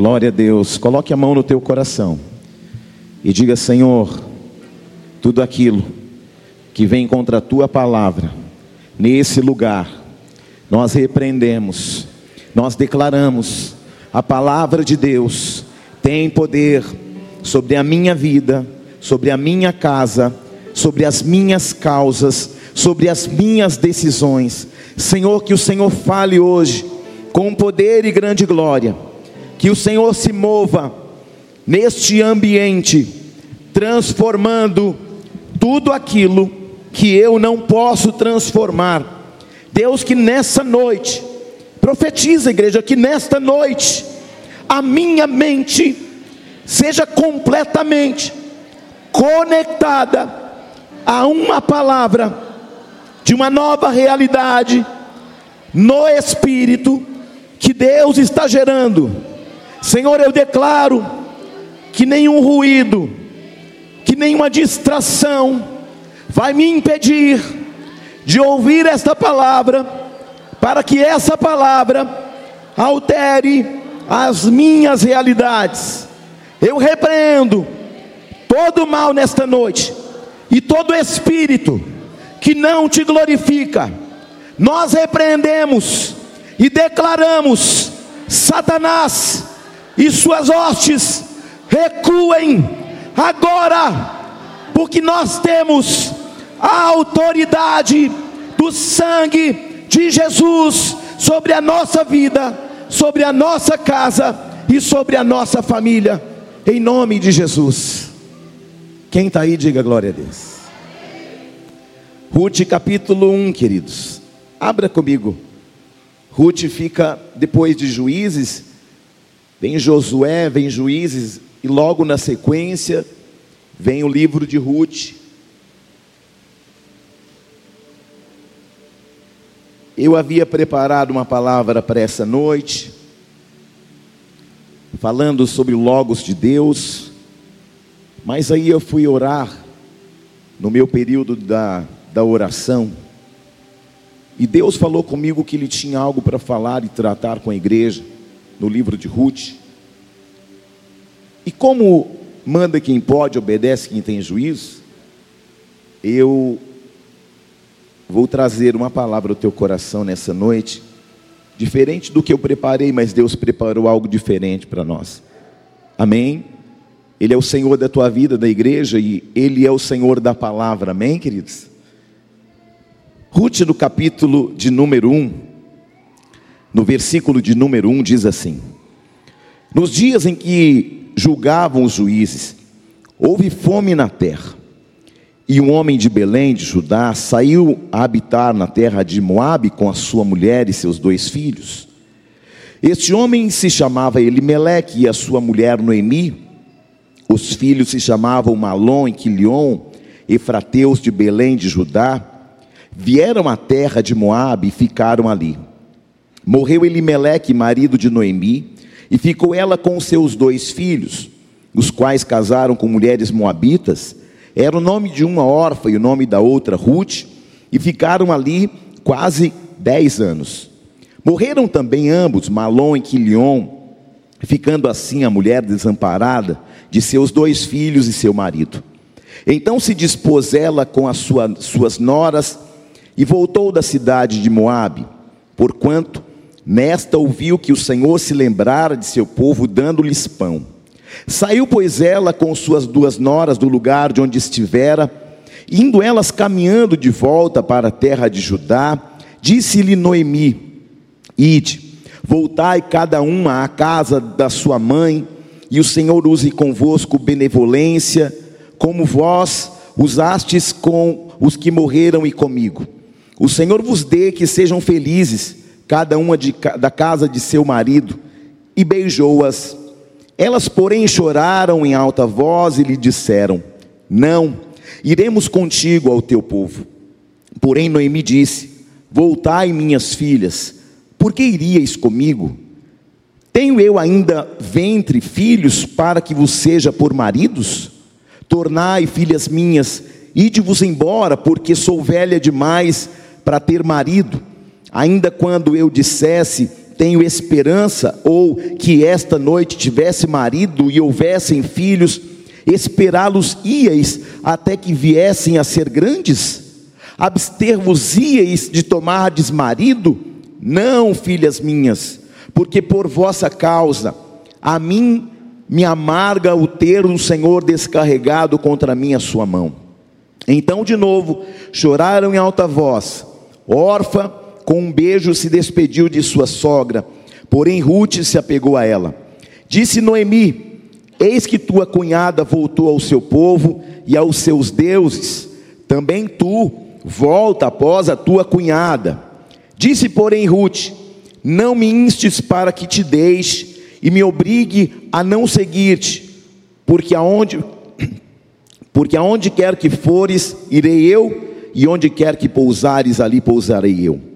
Glória a Deus. Coloque a mão no teu coração e diga: Senhor, tudo aquilo que vem contra a tua palavra, nesse lugar, nós repreendemos, nós declaramos: a palavra de Deus tem poder sobre a minha vida, sobre a minha casa, sobre as minhas causas, sobre as minhas decisões. Senhor, que o Senhor fale hoje com poder e grande glória, que o Senhor se mova neste ambiente, transformando tudo aquilo que eu não posso transformar. Deus, que nessa noite, profetiza, igreja, que nesta noite, a minha mente seja completamente conectada a uma palavra de uma nova realidade no Espírito que Deus está gerando. Senhor, eu declaro que nenhum ruído, que nenhuma distração vai me impedir de ouvir esta palavra, para que essa palavra altere as minhas realidades. Eu repreendo todo mal nesta noite e todo espírito que não te glorifica. Nós repreendemos e declaramos: Satanás e suas hostes recuem agora, porque nós temos a autoridade do sangue de Jesus sobre a nossa vida, sobre a nossa casa e sobre a nossa família em nome de Jesus. Quem está aí, diga glória a Deus. Ruth capítulo 1, queridos. Abra comigo. Ruth fica depois de juízes, vem Josué, vem juízes, e logo na sequência vem o livro de Ruth. Eu havia preparado uma palavra para essa noite, falando sobre o Logos de Deus, mas aí eu fui orar no meu período da, da oração, e Deus falou comigo que Ele tinha algo para falar e tratar com a igreja, no livro de Ruth. E como manda quem pode, obedece quem tem juízo, eu vou trazer uma palavra ao teu coração nessa noite diferente do que eu preparei, mas Deus preparou algo diferente para nós. Amém? Ele é o Senhor da tua vida, da igreja, e Ele é o Senhor da palavra. Amém, queridos? Ruth, no capítulo de número 1, no versículo de número 1, diz assim: Nos dias em que julgavam os juízes, houve fome na terra. E um homem de Belém, de Judá, saiu a habitar na terra de Moabe com a sua mulher e seus dois filhos. Este homem se chamava Elimeleque e a sua mulher Noemi. Os filhos se chamavam Malom e Quilion, efrateus de Belém de Judá. Vieram à terra de Moabe e ficaram ali. Morreu Elimeleque, marido de Noemi, e ficou ela com seus dois filhos, os quais casaram com mulheres moabitas era o nome de uma órfã e o nome da outra Ruth, e ficaram ali quase dez anos. Morreram também ambos, Malom e Quilion, ficando assim a mulher desamparada de seus dois filhos e seu marido. Então se dispôs ela com as sua, suas noras e voltou da cidade de Moabe, porquanto nesta ouviu que o Senhor se lembrara de seu povo, dando-lhes pão. Saiu, pois, ela com suas duas noras do lugar de onde estivera, indo elas caminhando de volta para a terra de Judá, disse-lhe Noemi: Ide, voltai cada uma à casa da sua mãe, e o Senhor use convosco benevolência, como vós usastes com os que morreram e comigo. O Senhor vos dê que sejam felizes, cada uma de, da casa de seu marido, e beijou-as elas, porém, choraram em alta voz e lhe disseram: Não, iremos contigo ao teu povo. Porém, Noemi disse: Voltai, minhas filhas, por que iríeis comigo? Tenho eu ainda ventre filhos para que vos seja por maridos? Tornai, filhas minhas, ide-vos embora, porque sou velha demais para ter marido. Ainda quando eu dissesse tenho esperança, ou que esta noite tivesse marido e houvessem filhos, esperá-los íeis até que viessem a ser grandes? Abster-vos íeis de tomardes marido? Não, filhas minhas, porque por vossa causa a mim me amarga o ter o Senhor descarregado contra mim a sua mão. Então, de novo, choraram em alta voz. Órfã, com um beijo, se despediu de sua sogra, porém Ruth se apegou a ela. Disse Noemi: Eis que tua cunhada voltou ao seu povo e aos seus deuses, também tu volta após a tua cunhada. Disse, porém, Ruth: Não me instes para que te deixe e me obrigue a não seguir-te, porque aonde porque aonde quer que fores, irei eu, e onde quer que pousares, ali pousarei eu.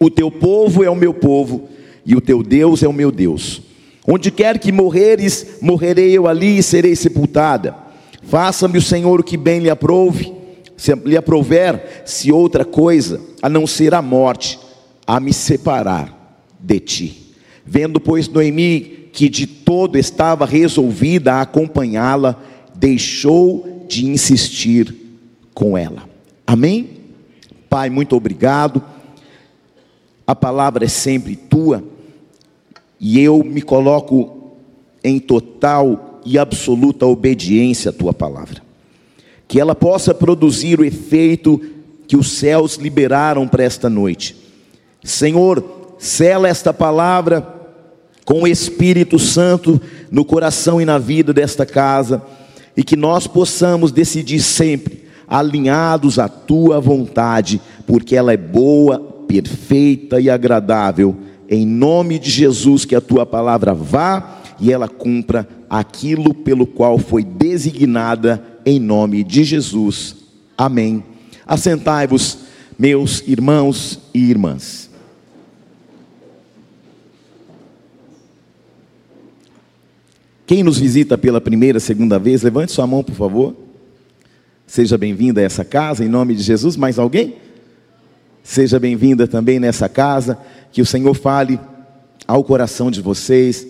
O teu povo é o meu povo, e o teu Deus é o meu Deus. Onde quer que morreres, morrerei eu ali e serei sepultada. Faça-me o Senhor o que bem lhe aprove, se lhe aprover, se outra coisa, a não ser a morte, a me separar de ti. Vendo, pois, Noemi que de todo estava resolvida a acompanhá-la, deixou de insistir com ela. Amém? Pai, muito obrigado. A palavra é sempre tua e eu me coloco em total e absoluta obediência à tua palavra. Que ela possa produzir o efeito que os céus liberaram para esta noite. Senhor, sela esta palavra com o Espírito Santo no coração e na vida desta casa e que nós possamos decidir sempre alinhados à tua vontade, porque ela é boa, perfeita e agradável. Em nome de Jesus, que a tua palavra vá e ela cumpra aquilo pelo qual foi designada, em nome de Jesus. Amém. Assentai-vos, meus irmãos e irmãs. Quem nos visita pela primeira, segunda vez, levante sua mão, por favor. Seja bem-vinda a essa casa, em nome de Jesus. Mais alguém? Seja bem-vinda também nessa casa. Que o Senhor fale ao coração de vocês,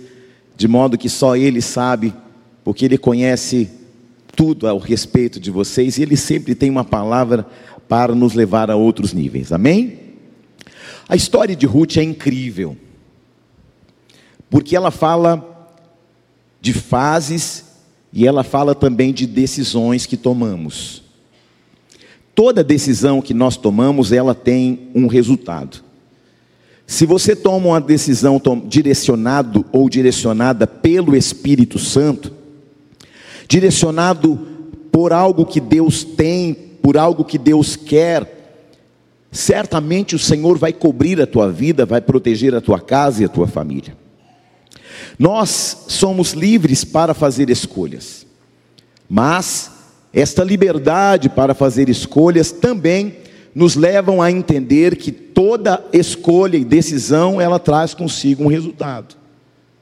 de modo que só Ele sabe, porque Ele conhece tudo ao respeito de vocês e Ele sempre tem uma palavra para nos levar a outros níveis. Amém? A história de Ruth é incrível, porque ela fala de fases e ela fala também de decisões que tomamos. Toda decisão que nós tomamos, ela tem um resultado. Se você toma uma decisão direcionado ou direcionada pelo Espírito Santo, direcionado por algo que Deus tem, por algo que Deus quer, certamente o Senhor vai cobrir a tua vida, vai proteger a tua casa e a tua família. Nós somos livres para fazer escolhas, mas esta liberdade para fazer escolhas também nos levam a entender que toda escolha e decisão ela traz consigo um resultado.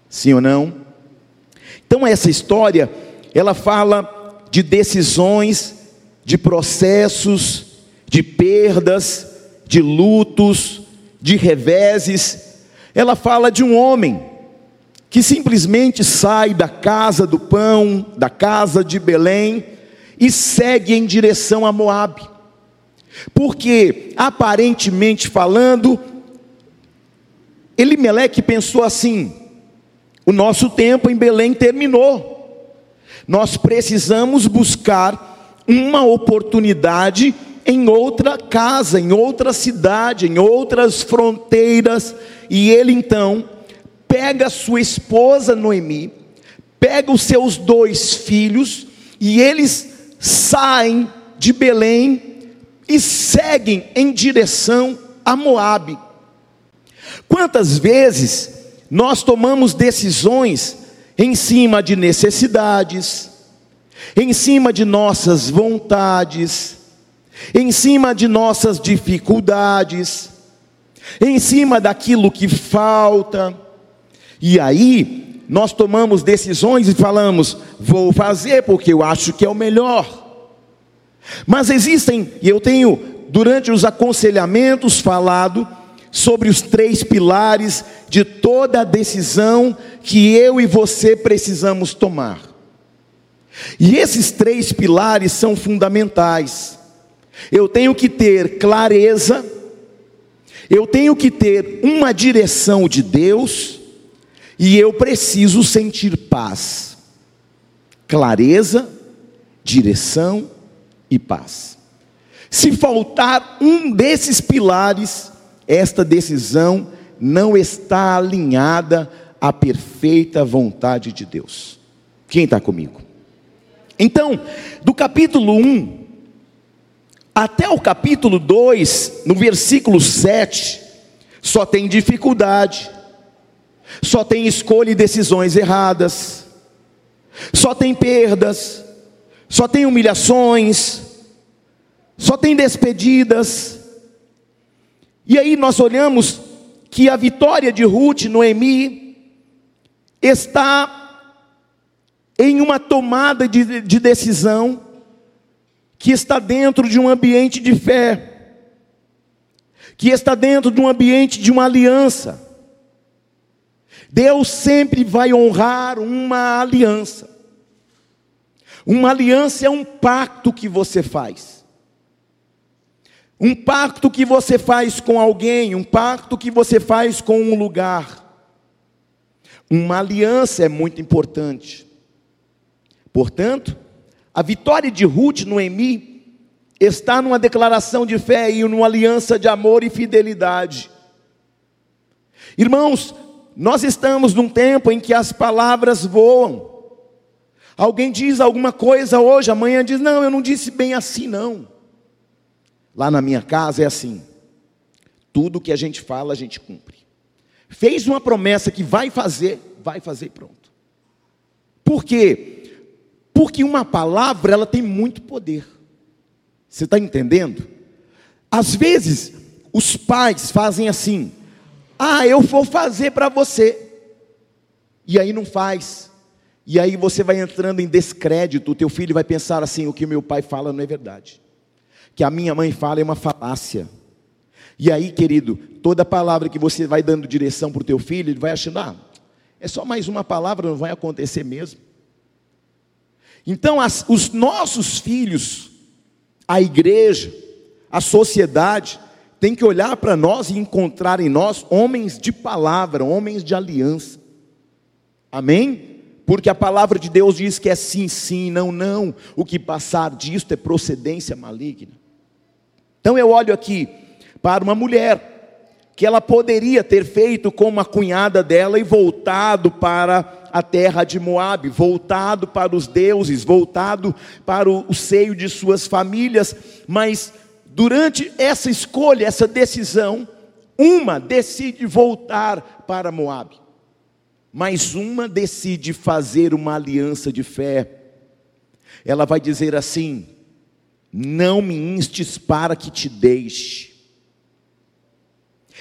Sim ou não? Então essa história, ela fala de decisões, de processos, de perdas, de lutos, de reveses. Ela fala de um homem que simplesmente sai da casa do pão, da casa de Belém, e segue em direção a Moabe. Porque, aparentemente falando, Elimeleque pensou assim: o nosso tempo em Belém terminou. Nós precisamos buscar uma oportunidade em outra casa, em outra cidade, em outras fronteiras, e ele então pega sua esposa Noemi, pega os seus dois filhos e eles saem de Belém e seguem em direção a Moabe. Quantas vezes nós tomamos decisões em cima de necessidades, em cima de nossas vontades, em cima de nossas dificuldades, em cima daquilo que falta, e aí, nós tomamos decisões e falamos, vou fazer porque eu acho que é o melhor. Mas existem, e eu tenho, durante os aconselhamentos, falado sobre os três pilares de toda decisão que eu e você precisamos tomar. E esses três pilares são fundamentais. Eu tenho que ter clareza, eu tenho que ter uma direção de Deus, e eu preciso sentir paz. Clareza, direção e paz. Se faltar um desses pilares, esta decisão não está alinhada à perfeita vontade de Deus. Quem está comigo? Então, do capítulo 1 até o capítulo 2, no versículo 7, só tem dificuldade, só tem escolha e decisões erradas, só tem perdas, só tem humilhações, só tem despedidas. E aí nós olhamos que a vitória de Ruth, Noemi, está em uma tomada de, de decisão que está dentro de um ambiente de fé, que está dentro de um ambiente de uma aliança. Deus sempre vai honrar uma aliança. Uma aliança é um pacto que você faz. Um pacto que você faz com alguém, um pacto que você faz com um lugar. Uma aliança é muito importante. Portanto, a vitória de Ruth no Emi está numa declaração de fé e numa aliança de amor e fidelidade. Irmãos, nós estamos num tempo em que as palavras voam. Alguém diz alguma coisa hoje, amanhã diz: Não, eu não disse bem assim, não. Lá na minha casa é assim: tudo que a gente fala, a gente cumpre. Fez uma promessa que vai fazer, vai fazer pronto. Por quê? Porque uma palavra, ela tem muito poder. Você está entendendo? Às vezes, os pais fazem assim: ah, eu vou fazer para você. E aí não faz. E aí você vai entrando em descrédito. O teu filho vai pensar assim: o que meu pai fala não é verdade. Que a minha mãe fala é uma falácia. E aí, querido, toda palavra que você vai dando direção para o teu filho, ele vai achando: ah, é só mais uma palavra, não vai acontecer mesmo. Então, as, os nossos filhos, a igreja, a sociedade, tem que olhar para nós e encontrar em nós homens de palavra, homens de aliança. Amém? Porque a palavra de Deus diz que é sim, sim, não, não. O que passar disto é procedência maligna. Então eu olho aqui para uma mulher que ela poderia ter feito como a cunhada dela e voltado para a terra de Moabe, voltado para os deuses, voltado para o, o seio de suas famílias, mas durante essa escolha, essa decisão, uma decide voltar para Moabe, mas uma decide fazer uma aliança de fé. Ela vai dizer assim: Não me instes para que te deixe,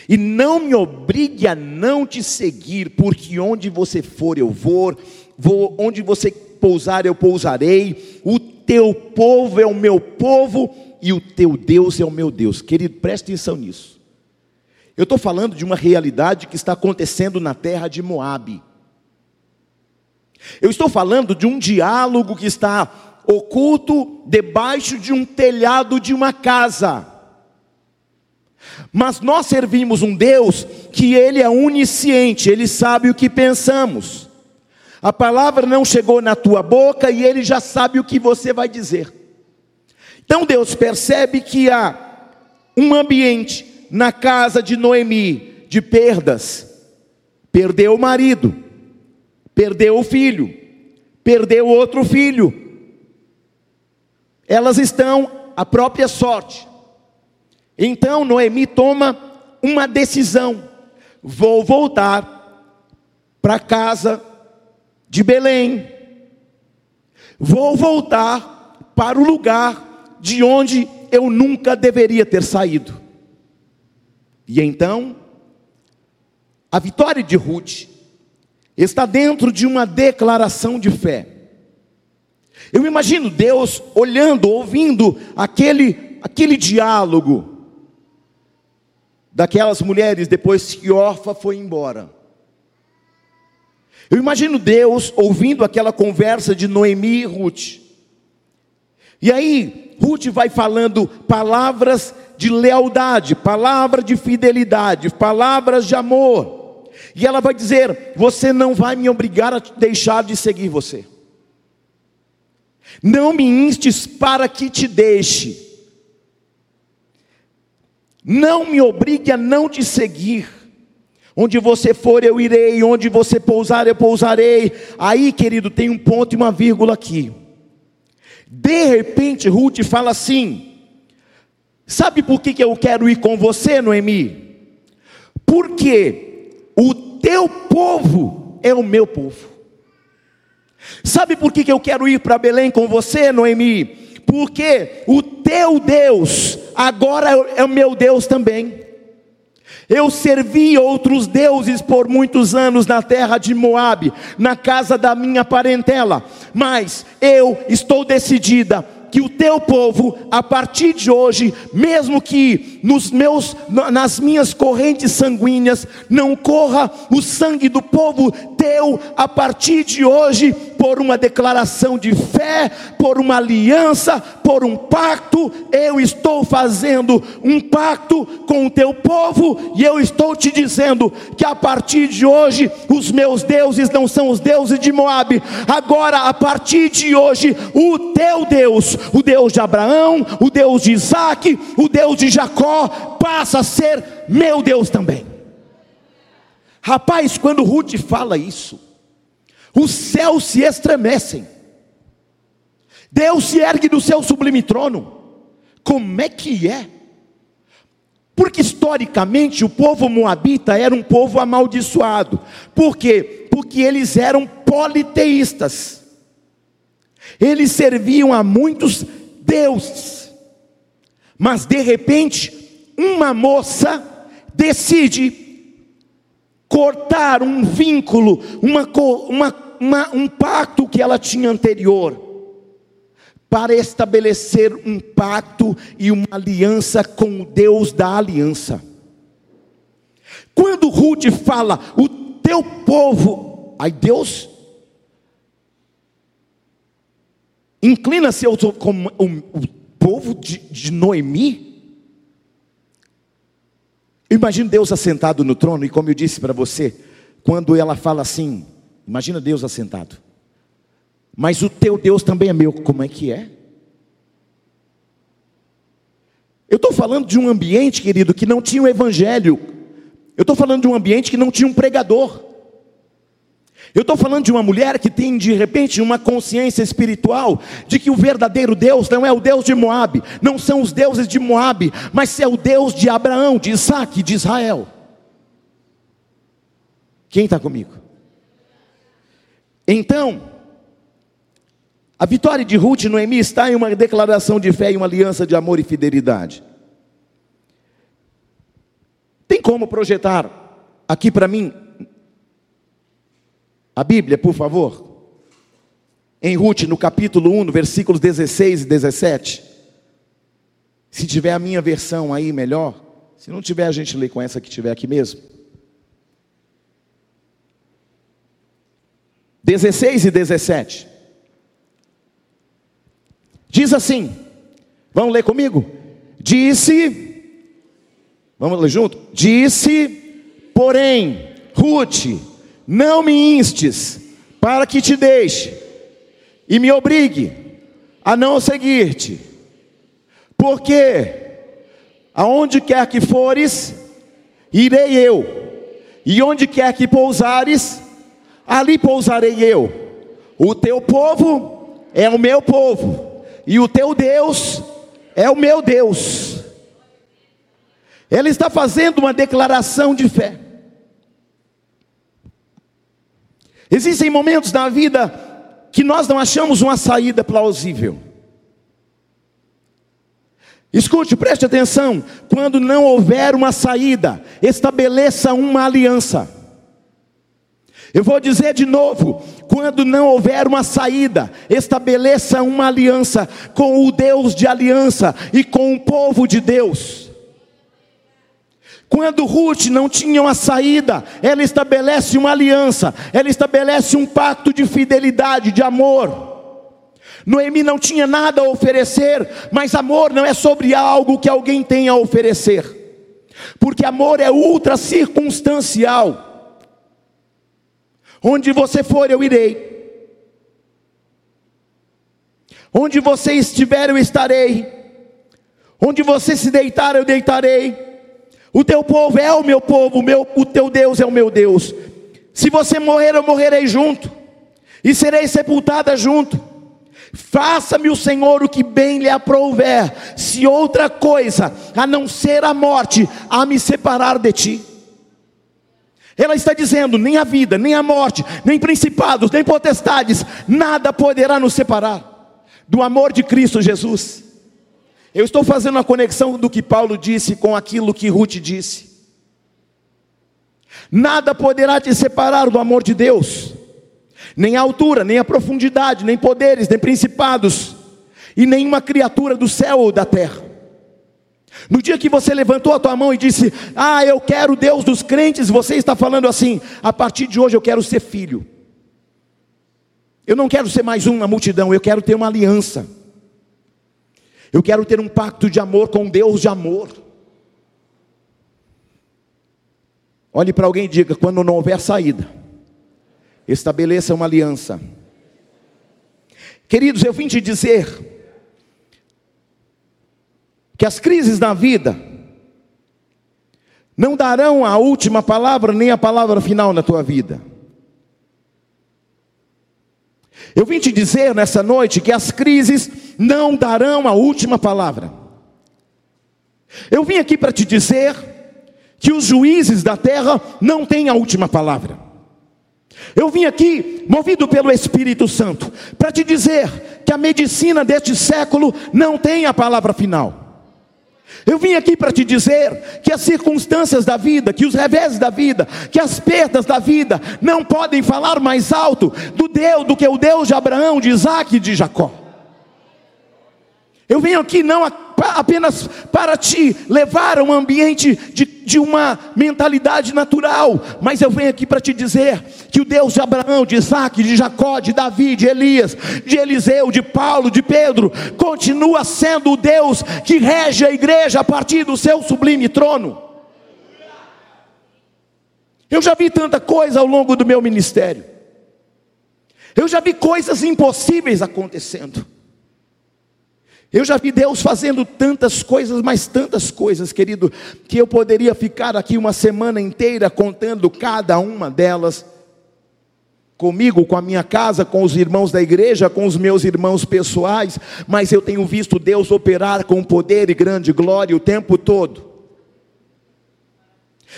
e não me obrigue a não te seguir, porque onde você for eu vou, vou onde você pousar eu pousarei. O teu povo é o meu povo e o teu Deus é o meu Deus. Querido, preste atenção nisso. Eu estou falando de uma realidade que está acontecendo na terra de Moabe. Eu estou falando de um diálogo que está oculto debaixo de um telhado de uma casa. Mas nós servimos um Deus que Ele é onisciente, Ele sabe o que pensamos. A palavra não chegou na tua boca e Ele já sabe o que você vai dizer. Então Deus percebe que há um ambiente na casa de Noemi de perdas. Perdeu o marido, perdeu o filho, perdeu outro filho. Elas estão à própria sorte. Então Noemi toma uma decisão: vou voltar para casa de Belém, vou voltar para o lugar de onde eu nunca deveria ter saído. E então, a vitória de Ruth está dentro de uma declaração de fé. Eu imagino Deus olhando, ouvindo aquele, aquele diálogo daquelas mulheres depois que Orfa foi embora. Eu imagino Deus ouvindo aquela conversa de Noemi e Ruth. E aí, Ruth vai falando palavras de lealdade, palavras de fidelidade, palavras de amor. E ela vai dizer: Você não vai me obrigar a deixar de seguir você. Não me instes para que te deixe. Não me obrigue a não te seguir. Onde você for, eu irei. Onde você pousar, eu pousarei. Aí, querido, tem um ponto e uma vírgula aqui. De repente, Ruth fala assim: Sabe por que, que eu quero ir com você, Noemi? Porque o teu povo é o meu povo. Sabe por que, que eu quero ir para Belém com você, Noemi? Porque o teu Deus agora é o meu Deus também. Eu servi outros deuses por muitos anos na terra de Moabe, na casa da minha parentela, mas eu estou decidida que o teu povo, a partir de hoje, mesmo que nos meus, nas minhas correntes sanguíneas, não corra o sangue do povo teu, a partir de hoje, por uma declaração de fé, por uma aliança, por um pacto, eu estou fazendo um pacto com o teu povo, e eu estou te dizendo que a partir de hoje, os meus deuses não são os deuses de Moabe, agora, a partir de hoje, o teu Deus, o Deus de Abraão, o Deus de Isaac, o Deus de Jacó, passa a ser meu Deus também. Rapaz, quando Ruth fala isso, os céus se estremecem, Deus se ergue do seu sublime trono. Como é que é? Porque historicamente o povo moabita era um povo amaldiçoado. Por quê? Porque eles eram politeístas. Eles serviam a muitos deuses. Mas de repente, uma moça decide cortar um vínculo, uma, uma, uma, um pacto que ela tinha anterior, para estabelecer um pacto e uma aliança com o Deus da aliança. Quando Ruth fala, o teu povo, aí Deus Inclina-se como o povo de, de Noemi. Eu imagino Deus assentado no trono, e como eu disse para você, quando ela fala assim, imagina Deus assentado. Mas o teu Deus também é meu, como é que é? Eu estou falando de um ambiente, querido, que não tinha o evangelho. Eu estou falando de um ambiente que não tinha um pregador. Eu estou falando de uma mulher que tem de repente uma consciência espiritual de que o verdadeiro Deus não é o Deus de Moabe, não são os deuses de Moabe, mas é o Deus de Abraão, de Isaac, de Israel. Quem está comigo? Então, a vitória de Ruth e Noemi está em uma declaração de fé e uma aliança de amor e fidelidade. Tem como projetar aqui para mim a Bíblia, por favor. Em Ruth, no capítulo 1, versículos 16 e 17. Se tiver a minha versão aí, melhor. Se não tiver, a gente lê com essa que tiver aqui mesmo. 16 e 17. Diz assim: Vamos ler comigo? Disse, vamos ler junto? Disse, porém, Ruth, não me instes para que te deixe e me obrigue a não seguir-te, porque aonde quer que fores, irei eu, e onde quer que pousares, ali pousarei eu. O teu povo é o meu povo, e o teu Deus é o meu Deus. Ele está fazendo uma declaração de fé. Existem momentos na vida que nós não achamos uma saída plausível. Escute, preste atenção. Quando não houver uma saída, estabeleça uma aliança. Eu vou dizer de novo: quando não houver uma saída, estabeleça uma aliança com o Deus de aliança e com o povo de Deus. Quando Ruth não tinha uma saída, ela estabelece uma aliança, ela estabelece um pacto de fidelidade, de amor. Noemi não tinha nada a oferecer, mas amor não é sobre algo que alguém tem a oferecer, porque amor é ultra circunstancial. Onde você for, eu irei. Onde você estiver, eu estarei. Onde você se deitar, eu deitarei. O teu povo é o meu povo, o, meu, o teu Deus é o meu Deus. Se você morrer, eu morrerei junto, e serei sepultada junto. Faça-me o Senhor o que bem lhe aprouver, se outra coisa, a não ser a morte, a me separar de ti. Ela está dizendo: nem a vida, nem a morte, nem principados, nem potestades, nada poderá nos separar do amor de Cristo Jesus. Eu estou fazendo a conexão do que Paulo disse com aquilo que Ruth disse. Nada poderá te separar do amor de Deus nem a altura, nem a profundidade, nem poderes, nem principados, e nenhuma criatura do céu ou da terra. No dia que você levantou a tua mão e disse: Ah, eu quero Deus dos crentes, você está falando assim: a partir de hoje eu quero ser filho. Eu não quero ser mais um na multidão, eu quero ter uma aliança. Eu quero ter um pacto de amor com Deus de amor. Olhe para alguém e diga: quando não houver saída, estabeleça uma aliança. Queridos, eu vim te dizer que as crises na vida não darão a última palavra nem a palavra final na tua vida. Eu vim te dizer nessa noite que as crises não darão a última palavra. Eu vim aqui para te dizer que os juízes da terra não têm a última palavra. Eu vim aqui, movido pelo Espírito Santo, para te dizer que a medicina deste século não tem a palavra final. Eu vim aqui para te dizer que as circunstâncias da vida, que os revés da vida, que as perdas da vida não podem falar mais alto do Deus do que o Deus de Abraão, de Isaac e de Jacó. Eu venho aqui não apenas para te levar a um ambiente de, de uma mentalidade natural, mas eu venho aqui para te dizer que o Deus de Abraão, de Isaac, de Jacó, de Davi, de Elias, de Eliseu, de Paulo, de Pedro, continua sendo o Deus que rege a igreja a partir do seu sublime trono. Eu já vi tanta coisa ao longo do meu ministério. Eu já vi coisas impossíveis acontecendo. Eu já vi Deus fazendo tantas coisas, mas tantas coisas, querido, que eu poderia ficar aqui uma semana inteira contando cada uma delas. Comigo, com a minha casa, com os irmãos da igreja, com os meus irmãos pessoais, mas eu tenho visto Deus operar com poder e grande glória o tempo todo.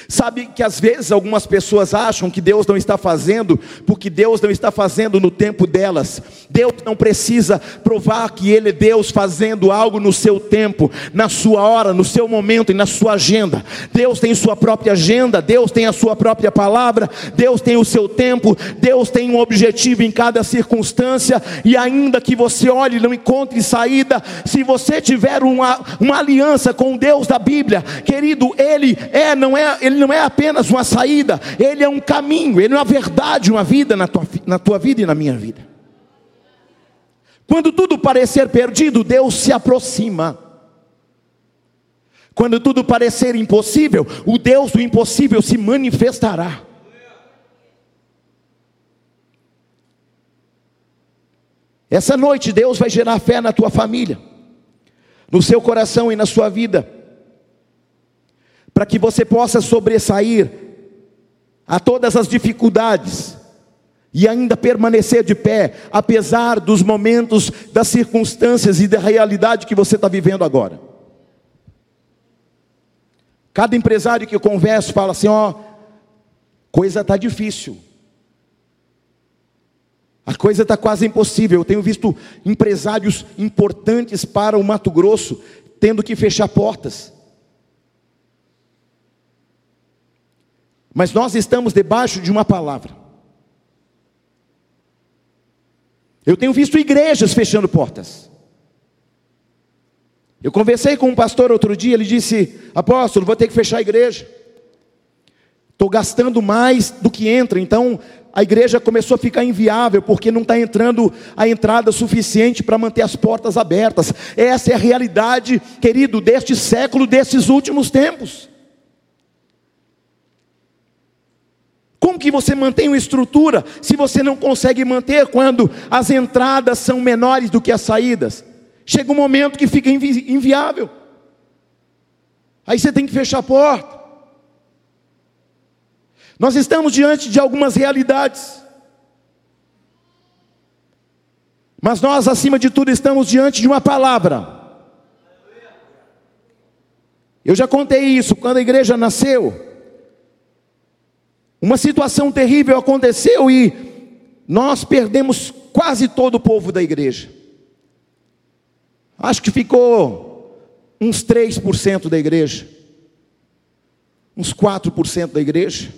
Sabe que às vezes algumas pessoas acham que Deus não está fazendo, porque Deus não está fazendo no tempo delas. Deus não precisa provar que Ele é Deus fazendo algo no seu tempo, na sua hora, no seu momento e na sua agenda. Deus tem sua própria agenda, Deus tem a sua própria palavra, Deus tem o seu tempo, Deus tem um objetivo em cada circunstância, e ainda que você olhe e não encontre saída, se você tiver uma, uma aliança com Deus da Bíblia, querido, Ele é, não é ele não é apenas uma saída, ele é um caminho, ele é uma verdade, uma vida na tua, na tua vida e na minha vida. Quando tudo parecer perdido, Deus se aproxima. Quando tudo parecer impossível, o Deus do impossível se manifestará. Essa noite Deus vai gerar fé na tua família, no seu coração e na sua vida para que você possa sobressair a todas as dificuldades e ainda permanecer de pé, apesar dos momentos, das circunstâncias e da realidade que você está vivendo agora. Cada empresário que eu converso fala assim: ó, coisa está difícil. A coisa está quase impossível. Eu tenho visto empresários importantes para o Mato Grosso tendo que fechar portas. Mas nós estamos debaixo de uma palavra. Eu tenho visto igrejas fechando portas. Eu conversei com um pastor outro dia, ele disse: Apóstolo, vou ter que fechar a igreja. Estou gastando mais do que entra, então a igreja começou a ficar inviável, porque não está entrando a entrada suficiente para manter as portas abertas. Essa é a realidade, querido, deste século, desses últimos tempos. Como que você mantém uma estrutura se você não consegue manter quando as entradas são menores do que as saídas? Chega um momento que fica invi inviável. Aí você tem que fechar a porta. Nós estamos diante de algumas realidades. Mas nós, acima de tudo, estamos diante de uma palavra. Eu já contei isso quando a igreja nasceu. Uma situação terrível aconteceu e nós perdemos quase todo o povo da igreja. Acho que ficou uns 3% da igreja, uns 4% da igreja.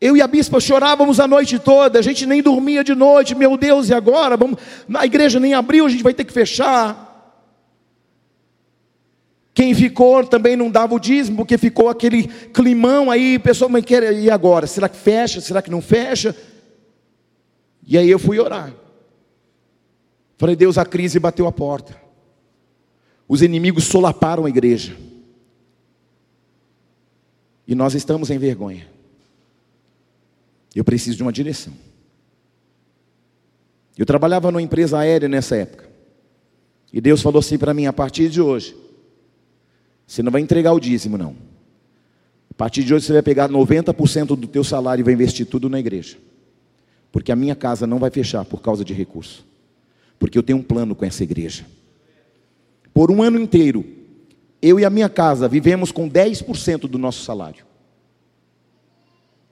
Eu e a bispa chorávamos a noite toda, a gente nem dormia de noite, meu Deus, e agora? Vamos, a igreja nem abriu, a gente vai ter que fechar. Quem ficou também não dava o dízimo, porque ficou aquele climão aí, pessoal, mas quer e agora? Será que fecha? Será que não fecha? E aí eu fui orar. Falei, Deus, a crise bateu a porta. Os inimigos solaparam a igreja. E nós estamos em vergonha. Eu preciso de uma direção. Eu trabalhava numa empresa aérea nessa época. E Deus falou assim para mim: a partir de hoje, você não vai entregar o dízimo, não. A partir de hoje você vai pegar 90% do teu salário e vai investir tudo na igreja. Porque a minha casa não vai fechar por causa de recurso. Porque eu tenho um plano com essa igreja. Por um ano inteiro, eu e a minha casa vivemos com 10% do nosso salário.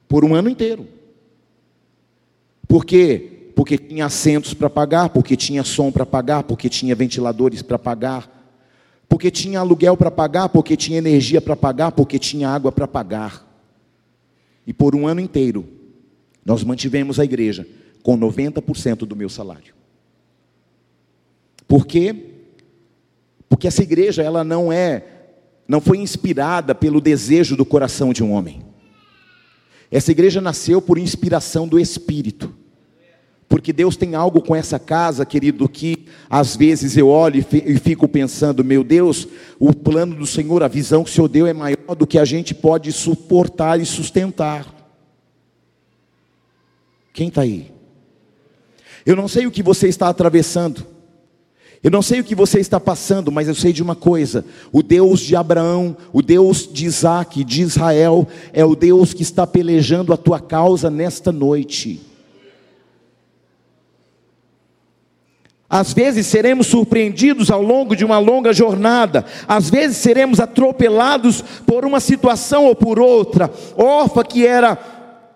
Por um ano inteiro. Por quê? Porque tinha assentos para pagar, porque tinha som para pagar, porque tinha ventiladores para pagar, porque tinha aluguel para pagar, porque tinha energia para pagar, porque tinha água para pagar. E por um ano inteiro, nós mantivemos a igreja com 90% do meu salário. Por quê? Porque essa igreja ela não é não foi inspirada pelo desejo do coração de um homem. Essa igreja nasceu por inspiração do Espírito. Porque Deus tem algo com essa casa, querido, que às vezes eu olho e fico pensando, meu Deus, o plano do Senhor, a visão que o Senhor deu é maior do que a gente pode suportar e sustentar. Quem está aí? Eu não sei o que você está atravessando, eu não sei o que você está passando, mas eu sei de uma coisa: o Deus de Abraão, o Deus de Isaac, de Israel, é o Deus que está pelejando a tua causa nesta noite. Às vezes seremos surpreendidos ao longo de uma longa jornada, às vezes seremos atropelados por uma situação ou por outra. Orfa, que era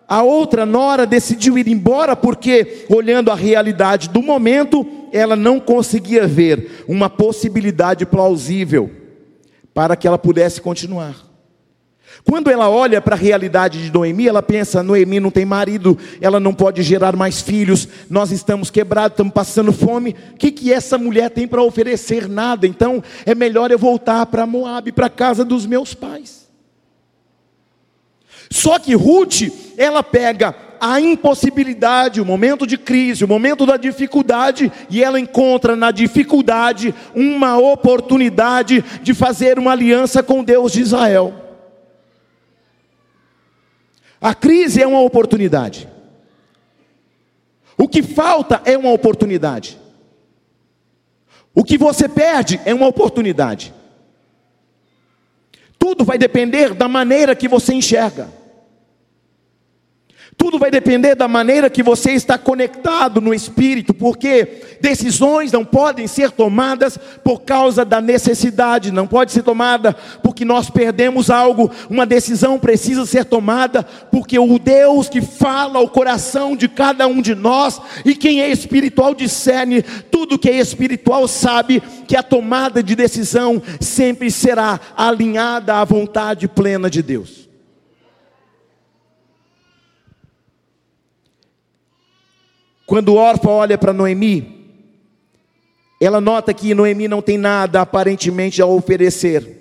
a outra nora, decidiu ir embora porque, olhando a realidade do momento, ela não conseguia ver uma possibilidade plausível para que ela pudesse continuar. Quando ela olha para a realidade de Noemi, ela pensa: Noemi não tem marido, ela não pode gerar mais filhos, nós estamos quebrados, estamos passando fome. O que, que essa mulher tem para oferecer? Nada. Então é melhor eu voltar para Moab, para a casa dos meus pais. Só que Ruth, ela pega a impossibilidade, o momento de crise, o momento da dificuldade, e ela encontra na dificuldade uma oportunidade de fazer uma aliança com Deus de Israel. A crise é uma oportunidade. O que falta é uma oportunidade. O que você perde é uma oportunidade. Tudo vai depender da maneira que você enxerga. Tudo vai depender da maneira que você está conectado no espírito, porque decisões não podem ser tomadas por causa da necessidade, não pode ser tomada porque nós perdemos algo. Uma decisão precisa ser tomada porque o Deus que fala ao coração de cada um de nós e quem é espiritual discerne tudo que é espiritual sabe que a tomada de decisão sempre será alinhada à vontade plena de Deus. Quando Orfa olha para Noemi, ela nota que Noemi não tem nada aparentemente a oferecer.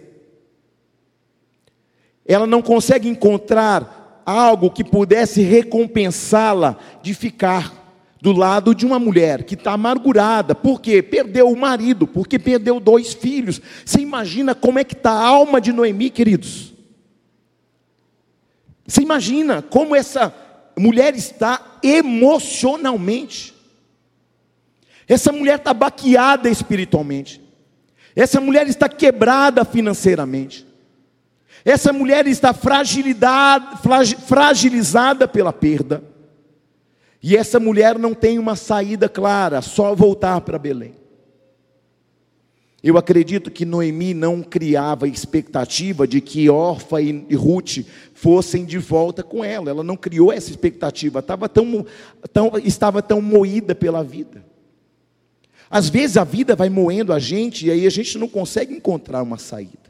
ela não consegue encontrar algo que pudesse recompensá-la de ficar do lado de uma mulher que está amargurada, porque perdeu o marido, porque perdeu dois filhos. Você imagina como é que está a alma de Noemi, queridos? Você imagina como essa mulher está emocionalmente? Essa mulher está baqueada espiritualmente. Essa mulher está quebrada financeiramente. Essa mulher está fragilizada pela perda. E essa mulher não tem uma saída clara, só voltar para Belém. Eu acredito que Noemi não criava expectativa de que Orfa e Ruth fossem de volta com ela. Ela não criou essa expectativa, estava tão, tão, estava tão moída pela vida. Às vezes a vida vai moendo a gente e aí a gente não consegue encontrar uma saída.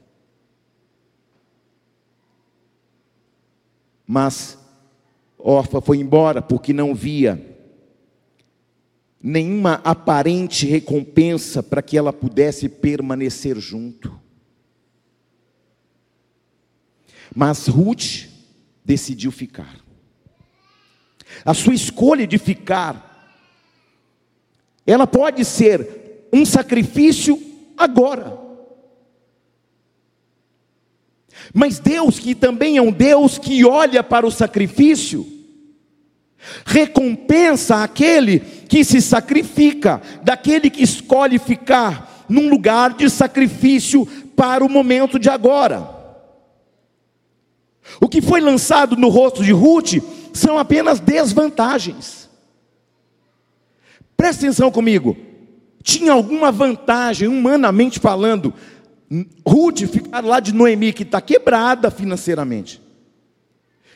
Mas Orfa foi embora porque não via nenhuma aparente recompensa para que ela pudesse permanecer junto. Mas Ruth decidiu ficar. A sua escolha de ficar, ela pode ser um sacrifício agora. Mas Deus, que também é um Deus que olha para o sacrifício, recompensa aquele que se sacrifica, daquele que escolhe ficar num lugar de sacrifício para o momento de agora. O que foi lançado no rosto de Ruth são apenas desvantagens. Presta atenção comigo. Tinha alguma vantagem, humanamente falando, Ruth ficar lá de Noemi, que está quebrada financeiramente,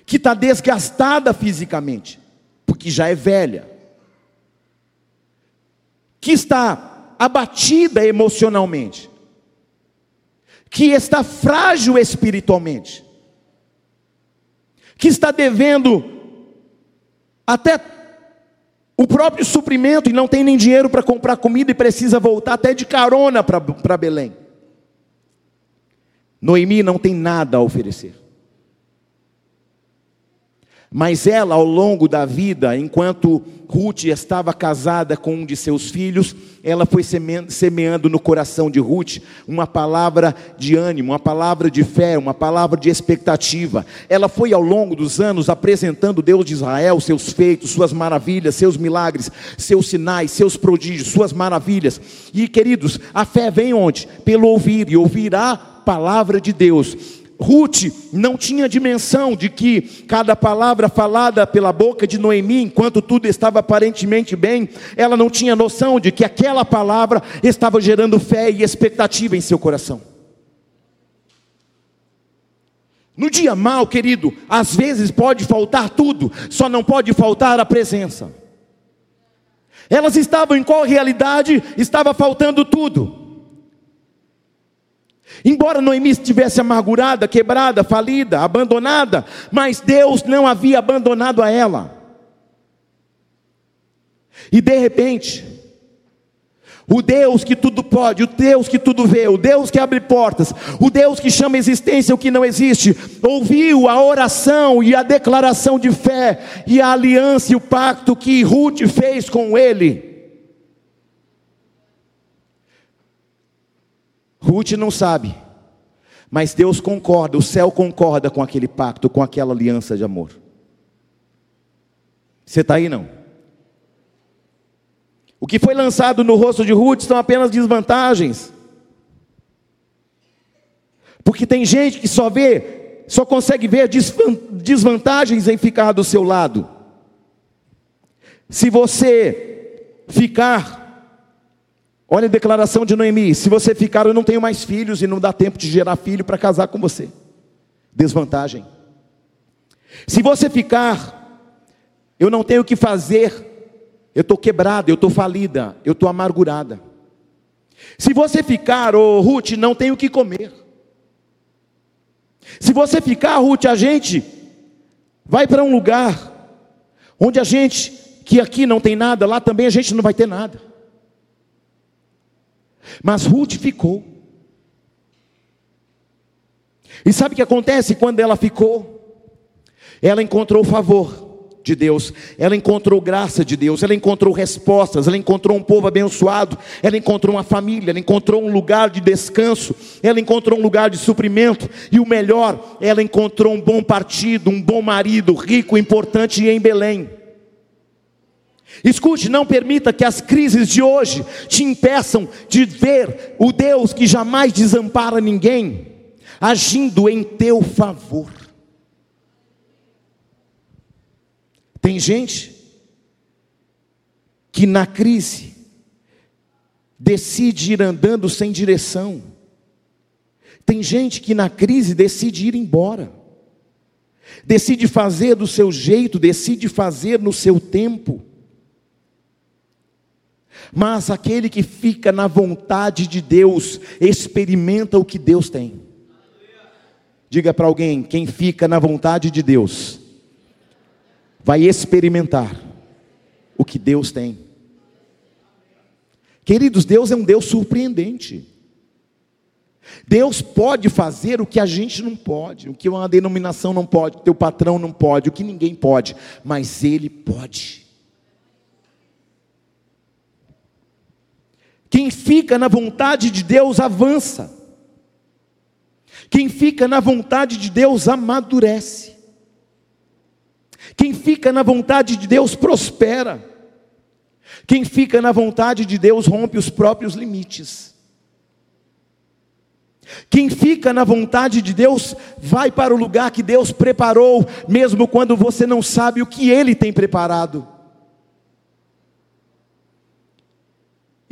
que está desgastada fisicamente, porque já é velha, que está abatida emocionalmente, que está frágil espiritualmente, que está devendo até o próprio suprimento e não tem nem dinheiro para comprar comida e precisa voltar até de carona para Belém. Noemi não tem nada a oferecer. Mas ela, ao longo da vida, enquanto Ruth estava casada com um de seus filhos, ela foi semeando no coração de Ruth uma palavra de ânimo, uma palavra de fé, uma palavra de expectativa. Ela foi ao longo dos anos apresentando Deus de Israel, seus feitos, suas maravilhas, seus milagres, seus sinais, seus prodígios, suas maravilhas. E queridos, a fé vem onde? Pelo ouvir, e ouvir a palavra de Deus. Ruth não tinha dimensão de que cada palavra falada pela boca de Noemi, enquanto tudo estava aparentemente bem, ela não tinha noção de que aquela palavra estava gerando fé e expectativa em seu coração. No dia mal, querido, às vezes pode faltar tudo, só não pode faltar a presença. Elas estavam em qual realidade? Estava faltando tudo. Embora Noemi estivesse amargurada, quebrada, falida, abandonada, mas Deus não havia abandonado a ela. E de repente, o Deus que tudo pode, o Deus que tudo vê, o Deus que abre portas, o Deus que chama existência o que não existe, ouviu a oração e a declaração de fé e a aliança e o pacto que Ruth fez com ele. Ruth não sabe, mas Deus concorda, o céu concorda com aquele pacto, com aquela aliança de amor. Você está aí não? O que foi lançado no rosto de Ruth são apenas desvantagens. Porque tem gente que só vê, só consegue ver desvantagens em ficar do seu lado. Se você ficar Olha a declaração de Noemi: se você ficar, eu não tenho mais filhos e não dá tempo de gerar filho para casar com você. Desvantagem. Se você ficar, eu não tenho o que fazer, eu estou quebrada, eu estou falida, eu estou amargurada. Se você ficar, ô oh, Ruth, não tenho o que comer. Se você ficar, Ruth, a gente vai para um lugar onde a gente, que aqui não tem nada, lá também a gente não vai ter nada. Mas Ruth ficou. E sabe o que acontece quando ela ficou? Ela encontrou favor de Deus, ela encontrou graça de Deus, ela encontrou respostas, ela encontrou um povo abençoado, ela encontrou uma família, ela encontrou um lugar de descanso, ela encontrou um lugar de suprimento, e o melhor, ela encontrou um bom partido, um bom marido, rico, importante em Belém. Escute, não permita que as crises de hoje te impeçam de ver o Deus que jamais desampara ninguém, agindo em teu favor. Tem gente que na crise decide ir andando sem direção. Tem gente que na crise decide ir embora. Decide fazer do seu jeito, decide fazer no seu tempo. Mas aquele que fica na vontade de Deus, experimenta o que Deus tem. Diga para alguém: quem fica na vontade de Deus, vai experimentar o que Deus tem. Queridos, Deus é um Deus surpreendente. Deus pode fazer o que a gente não pode, o que uma denominação não pode, o teu patrão não pode, o que ninguém pode, mas Ele pode. Quem fica na vontade de Deus avança. Quem fica na vontade de Deus amadurece. Quem fica na vontade de Deus prospera. Quem fica na vontade de Deus rompe os próprios limites. Quem fica na vontade de Deus vai para o lugar que Deus preparou, mesmo quando você não sabe o que Ele tem preparado.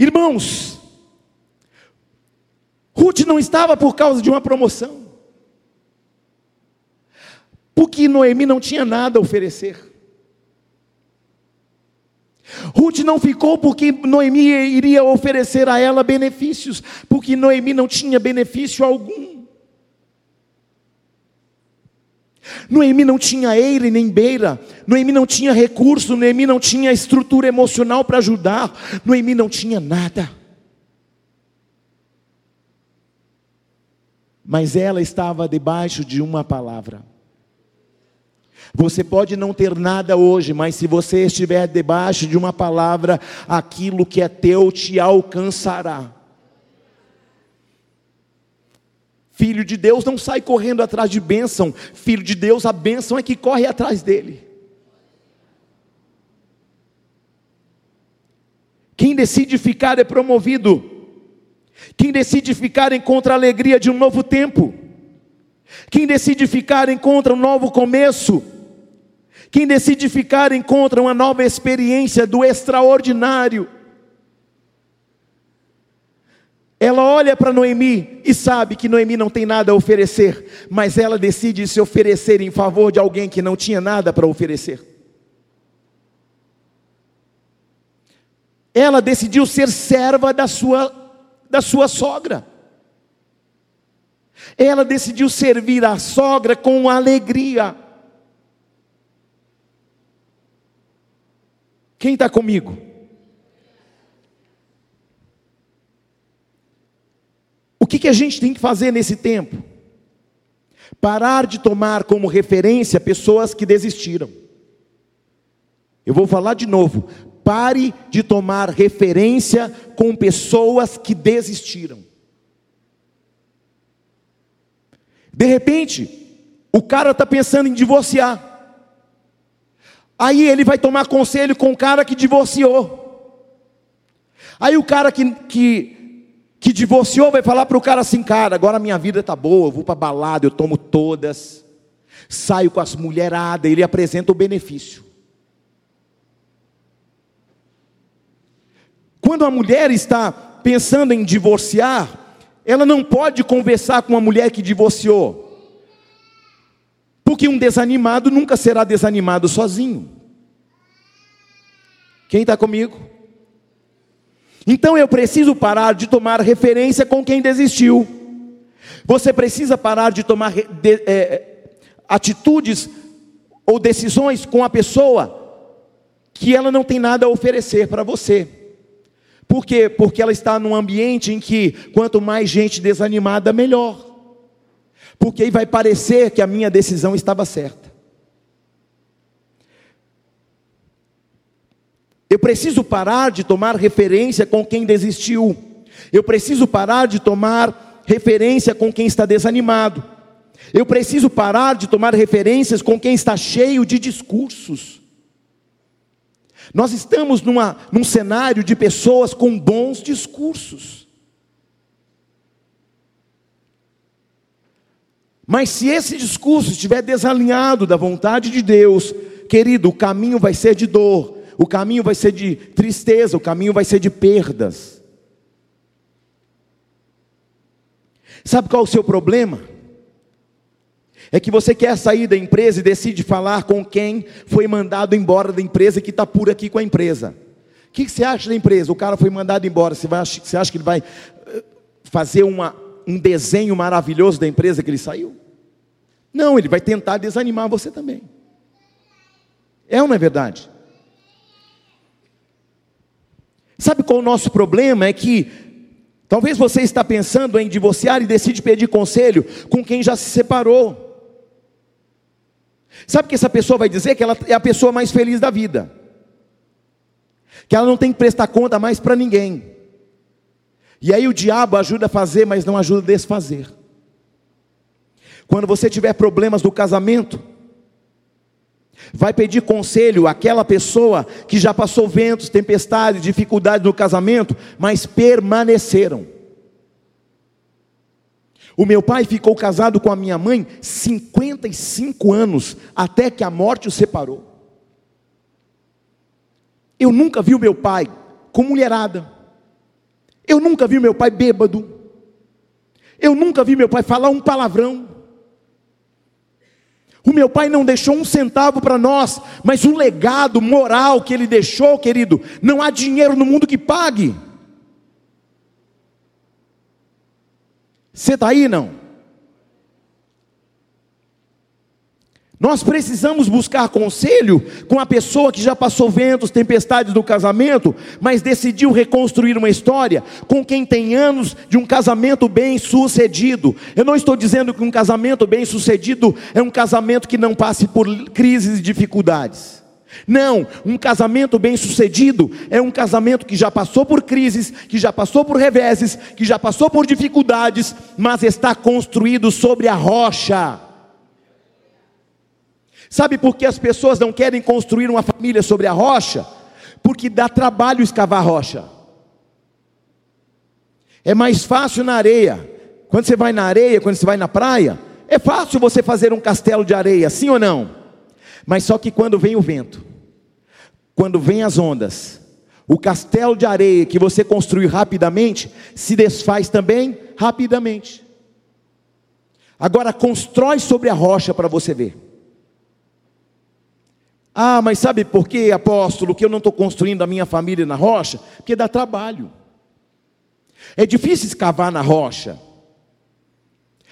Irmãos, Ruth não estava por causa de uma promoção porque Noemi não tinha nada a oferecer. Ruth não ficou porque Noemi iria oferecer a ela benefícios, porque Noemi não tinha benefício algum. Noemi não tinha eira nem beira, Noemi não tinha recurso, Noemi não tinha estrutura emocional para ajudar, Noemi não tinha nada. Mas ela estava debaixo de uma palavra. Você pode não ter nada hoje, mas se você estiver debaixo de uma palavra, aquilo que é teu te alcançará. Filho de Deus não sai correndo atrás de bênção, filho de Deus, a bênção é que corre atrás dele. Quem decide ficar é promovido. Quem decide ficar encontra a alegria de um novo tempo. Quem decide ficar encontra um novo começo. Quem decide ficar encontra uma nova experiência do extraordinário. Ela olha para Noemi e sabe que Noemi não tem nada a oferecer, mas ela decide se oferecer em favor de alguém que não tinha nada para oferecer. Ela decidiu ser serva da sua, da sua sogra. Ela decidiu servir a sogra com alegria. Quem está comigo? O que, que a gente tem que fazer nesse tempo? Parar de tomar como referência pessoas que desistiram. Eu vou falar de novo. Pare de tomar referência com pessoas que desistiram. De repente, o cara está pensando em divorciar. Aí ele vai tomar conselho com o cara que divorciou. Aí o cara que, que, divorciou vai falar para o cara assim: cara, agora minha vida está boa, eu vou para balada, eu tomo todas, saio com as mulheradas. Ele apresenta o benefício. Quando a mulher está pensando em divorciar, ela não pode conversar com uma mulher que divorciou. Porque um desanimado nunca será desanimado sozinho. Quem está comigo? Então eu preciso parar de tomar referência com quem desistiu. Você precisa parar de tomar de, é, atitudes ou decisões com a pessoa que ela não tem nada a oferecer para você. Por quê? Porque ela está num ambiente em que quanto mais gente desanimada, melhor. porque aí vai parecer que a minha decisão estava certa. Eu preciso parar de tomar referência com quem desistiu. Eu preciso parar de tomar referência com quem está desanimado. Eu preciso parar de tomar referências com quem está cheio de discursos. Nós estamos numa, num cenário de pessoas com bons discursos. Mas se esse discurso estiver desalinhado da vontade de Deus, querido, o caminho vai ser de dor, o caminho vai ser de tristeza, o caminho vai ser de perdas. Sabe qual é o seu problema? É que você quer sair da empresa e decide falar com quem foi mandado embora da empresa que está por aqui com a empresa. O que, você acha da empresa? O cara foi mandado embora. Você, vai, você acha que ele vai eh, fazer uma, um desenho maravilhoso da empresa que ele saiu? Não, ele vai tentar desanimar você também. É ou não é verdade? Sabe qual o nosso problema? É que talvez você está pensando em divorciar e decide pedir conselho com quem já se separou. Sabe que essa pessoa vai dizer que ela é a pessoa mais feliz da vida. Que ela não tem que prestar conta mais para ninguém. E aí o diabo ajuda a fazer, mas não ajuda a desfazer. Quando você tiver problemas do casamento, vai pedir conselho àquela pessoa que já passou ventos, tempestades, dificuldades no casamento, mas permaneceram. O meu pai ficou casado com a minha mãe 55 anos, até que a morte o separou. Eu nunca vi o meu pai com mulherada. Eu nunca vi o meu pai bêbado. Eu nunca vi meu pai falar um palavrão. O meu pai não deixou um centavo para nós, mas o legado moral que ele deixou, querido, não há dinheiro no mundo que pague. Você está aí não? Nós precisamos buscar conselho com a pessoa que já passou ventos, tempestades do casamento, mas decidiu reconstruir uma história com quem tem anos de um casamento bem sucedido. Eu não estou dizendo que um casamento bem sucedido é um casamento que não passe por crises e dificuldades. Não, um casamento bem sucedido é um casamento que já passou por crises, que já passou por reveses, que já passou por dificuldades, mas está construído sobre a rocha. Sabe por que as pessoas não querem construir uma família sobre a rocha? Porque dá trabalho escavar rocha. É mais fácil na areia. Quando você vai na areia, quando você vai na praia, é fácil você fazer um castelo de areia, sim ou não? Mas só que quando vem o vento, quando vem as ondas, o castelo de areia que você construiu rapidamente se desfaz também rapidamente. Agora constrói sobre a rocha para você ver. Ah, mas sabe por que, apóstolo, que eu não estou construindo a minha família na rocha? Porque dá trabalho. É difícil escavar na rocha.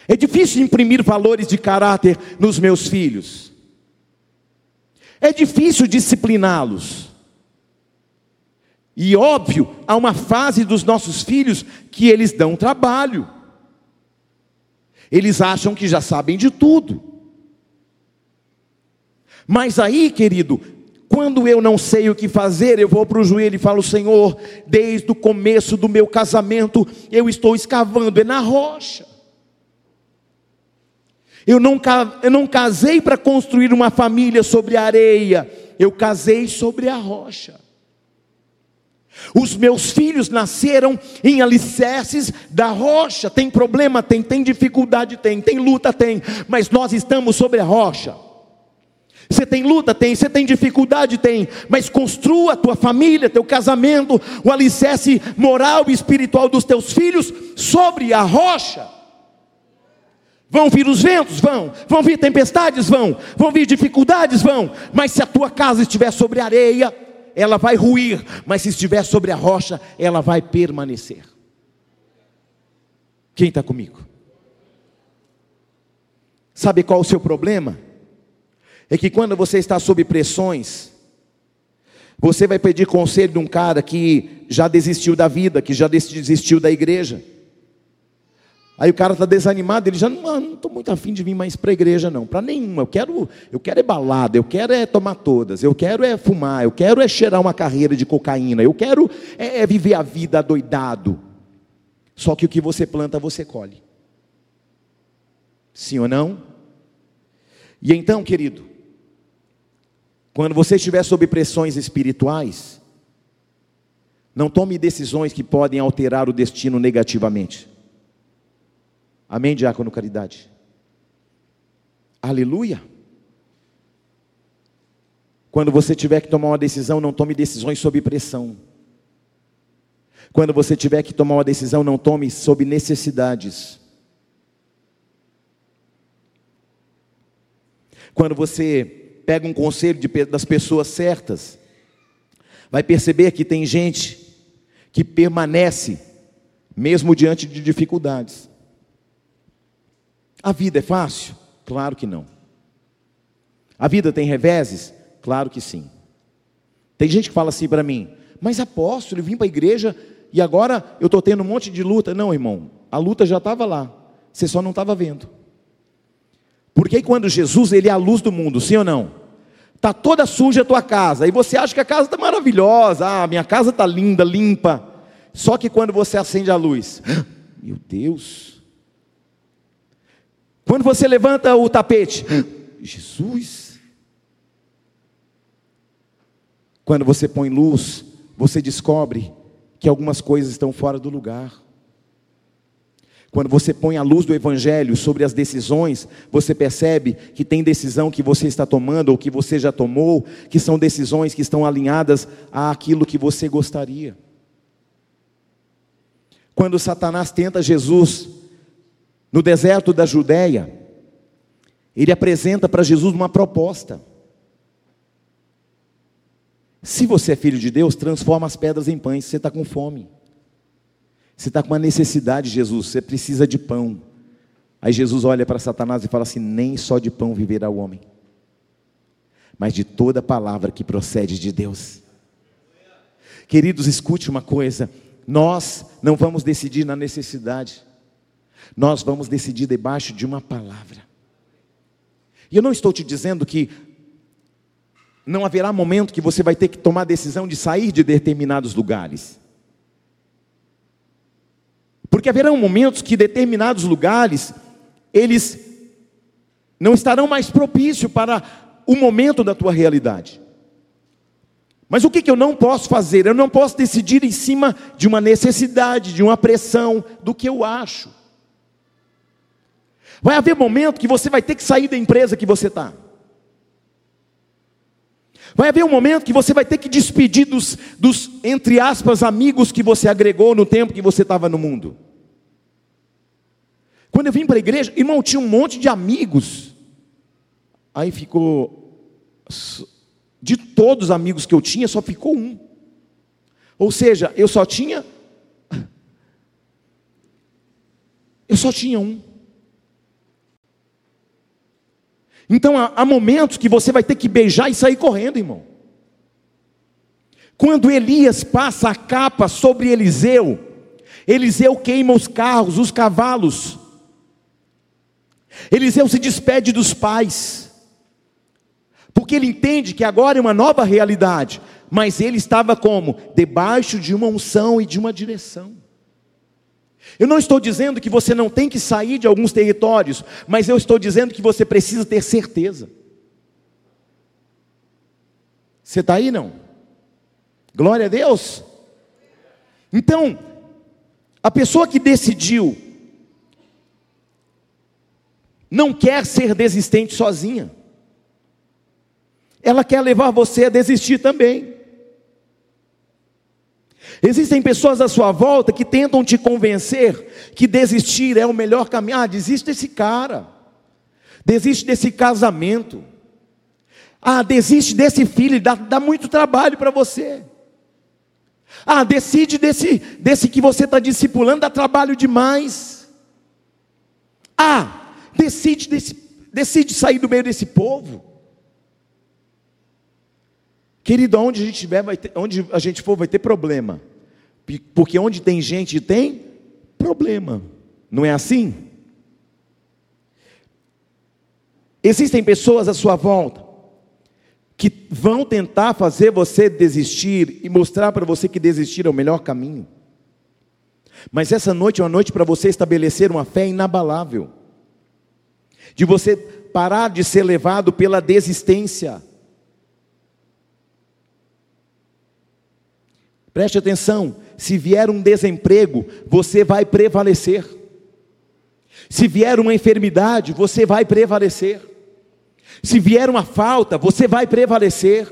É difícil imprimir valores de caráter nos meus filhos. É difícil discipliná-los. E óbvio, há uma fase dos nossos filhos que eles dão trabalho. Eles acham que já sabem de tudo. Mas aí, querido, quando eu não sei o que fazer, eu vou para o joelho e falo: Senhor, desde o começo do meu casamento, eu estou escavando, é na rocha. Eu não, eu não casei para construir uma família sobre a areia, eu casei sobre a rocha. Os meus filhos nasceram em alicerces da rocha. Tem problema? Tem. Tem dificuldade? Tem. Tem luta? Tem. Mas nós estamos sobre a rocha. Você tem luta? Tem. Você tem dificuldade? Tem. Mas construa a tua família, teu casamento, o alicerce moral e espiritual dos teus filhos sobre a rocha. Vão vir os ventos? Vão. Vão vir tempestades? Vão. Vão vir dificuldades? Vão. Mas se a tua casa estiver sobre areia, ela vai ruir. Mas se estiver sobre a rocha, ela vai permanecer. Quem está comigo? Sabe qual o seu problema? É que quando você está sob pressões, você vai pedir conselho de um cara que já desistiu da vida, que já desistiu da igreja. Aí o cara está desanimado, ele já não estou muito afim de vir mais para a igreja, não, para nenhuma. Eu quero, eu quero é balada, eu quero é tomar todas, eu quero é fumar, eu quero é cheirar uma carreira de cocaína, eu quero é, é viver a vida doidado. Só que o que você planta, você colhe. Sim ou não? E então, querido, quando você estiver sob pressões espirituais, não tome decisões que podem alterar o destino negativamente. Amém, diácono Caridade? Aleluia. Quando você tiver que tomar uma decisão, não tome decisões sob pressão. Quando você tiver que tomar uma decisão, não tome sob necessidades. Quando você pega um conselho de, das pessoas certas, vai perceber que tem gente que permanece mesmo diante de dificuldades. A vida é fácil? Claro que não. A vida tem reveses? Claro que sim. Tem gente que fala assim para mim, mas apóstolo, eu vim para a igreja e agora eu estou tendo um monte de luta. Não, irmão, a luta já estava lá, você só não estava vendo. Porque quando Jesus ele é a luz do mundo, sim ou não? Está toda suja a tua casa, e você acha que a casa está maravilhosa, ah, minha casa está linda, limpa. Só que quando você acende a luz, meu Deus, quando você levanta o tapete, Jesus. Quando você põe luz, você descobre que algumas coisas estão fora do lugar. Quando você põe a luz do Evangelho sobre as decisões, você percebe que tem decisão que você está tomando ou que você já tomou, que são decisões que estão alinhadas àquilo que você gostaria. Quando Satanás tenta Jesus no deserto da Judéia, ele apresenta para Jesus uma proposta. Se você é filho de Deus, transforma as pedras em pães. Você está com fome. Você está com uma necessidade, Jesus. Você precisa de pão. Aí Jesus olha para Satanás e fala assim: Nem só de pão viverá o homem, mas de toda palavra que procede de Deus. Queridos, escute uma coisa: nós não vamos decidir na necessidade, nós vamos decidir debaixo de uma palavra. E eu não estou te dizendo que não haverá momento que você vai ter que tomar a decisão de sair de determinados lugares. Porque haverão momentos que determinados lugares, eles não estarão mais propícios para o momento da tua realidade. Mas o que, que eu não posso fazer? Eu não posso decidir em cima de uma necessidade, de uma pressão, do que eu acho. Vai haver momento que você vai ter que sair da empresa que você está. Vai haver um momento que você vai ter que despedir dos, dos, entre aspas, amigos que você agregou no tempo que você estava no mundo. Quando eu vim para a igreja, irmão, tinha um monte de amigos. Aí ficou, de todos os amigos que eu tinha, só ficou um. Ou seja, eu só tinha, eu só tinha um. Então há, momentos que você vai ter que beijar e sair correndo, irmão. Quando Elias passa a capa sobre Eliseu, Eliseu queima os carros, os cavalos. Eliseu se despede dos pais, porque ele entende que agora é uma nova realidade, mas ele estava como? Debaixo de uma unção e de uma direção. Eu não estou dizendo que você não tem que sair de alguns territórios, mas eu estou dizendo que você precisa ter certeza. Você está aí não? Glória a Deus. Então, a pessoa que decidiu não quer ser desistente sozinha. Ela quer levar você a desistir também. Existem pessoas à sua volta que tentam te convencer que desistir é o melhor caminho. Ah, desiste desse cara. Desiste desse casamento. Ah, desiste desse filho, dá, dá muito trabalho para você. Ah, decide desse, desse que você está discipulando, dá trabalho demais. Ah, decide, desse, decide sair do meio desse povo. Querido, onde a gente tiver, vai ter, onde a gente for, vai ter problema. Porque onde tem gente tem problema. Não é assim? Existem pessoas à sua volta que vão tentar fazer você desistir e mostrar para você que desistir é o melhor caminho. Mas essa noite é uma noite para você estabelecer uma fé inabalável, de você parar de ser levado pela desistência. Preste atenção: se vier um desemprego, você vai prevalecer. Se vier uma enfermidade, você vai prevalecer. Se vier uma falta, você vai prevalecer.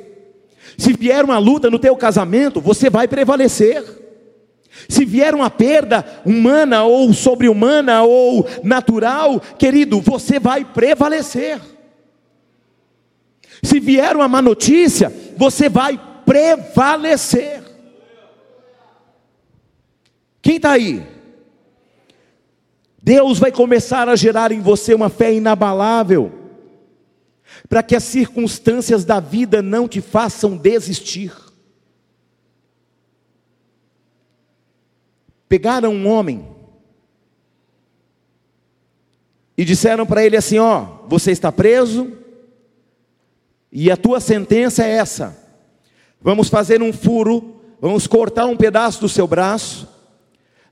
Se vier uma luta no teu casamento, você vai prevalecer. Se vier uma perda humana ou sobre-humana ou natural, querido, você vai prevalecer. Se vier uma má notícia, você vai prevalecer. Quem está aí? Deus vai começar a gerar em você uma fé inabalável para que as circunstâncias da vida não te façam desistir. Pegaram um homem e disseram para ele assim: Ó, você está preso e a tua sentença é essa. Vamos fazer um furo, vamos cortar um pedaço do seu braço,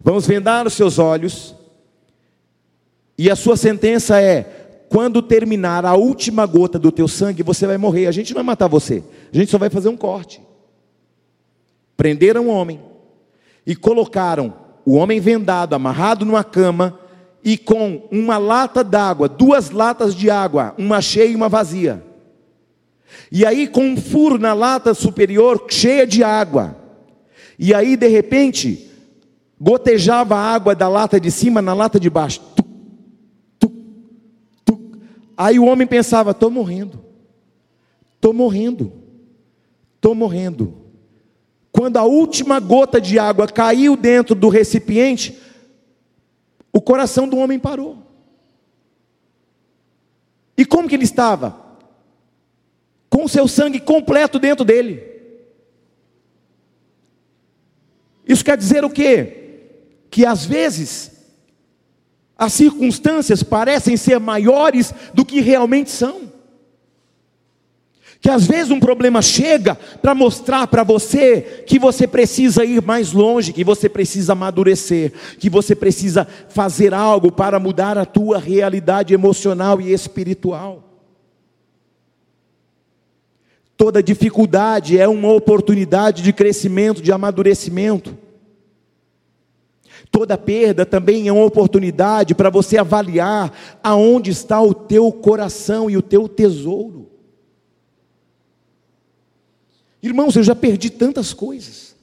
vamos vendar os seus olhos, e a sua sentença é: quando terminar a última gota do teu sangue, você vai morrer. A gente não vai matar você, a gente só vai fazer um corte. Prenderam o homem e colocaram o homem vendado, amarrado numa cama e com uma lata d'água, duas latas de água, uma cheia e uma vazia. E aí com um furo na lata superior cheia de água. E aí de repente gotejava a água da lata de cima na lata de baixo. Aí o homem pensava: estou morrendo, estou morrendo, estou morrendo. Quando a última gota de água caiu dentro do recipiente, o coração do homem parou. E como que ele estava? Com o seu sangue completo dentro dele. Isso quer dizer o quê? Que às vezes as circunstâncias parecem ser maiores do que realmente são. Que às vezes um problema chega para mostrar para você que você precisa ir mais longe, que você precisa amadurecer, que você precisa fazer algo para mudar a tua realidade emocional e espiritual. Toda dificuldade é uma oportunidade de crescimento, de amadurecimento. Toda perda também é uma oportunidade para você avaliar aonde está o teu coração e o teu tesouro. Irmãos, eu já perdi tantas coisas.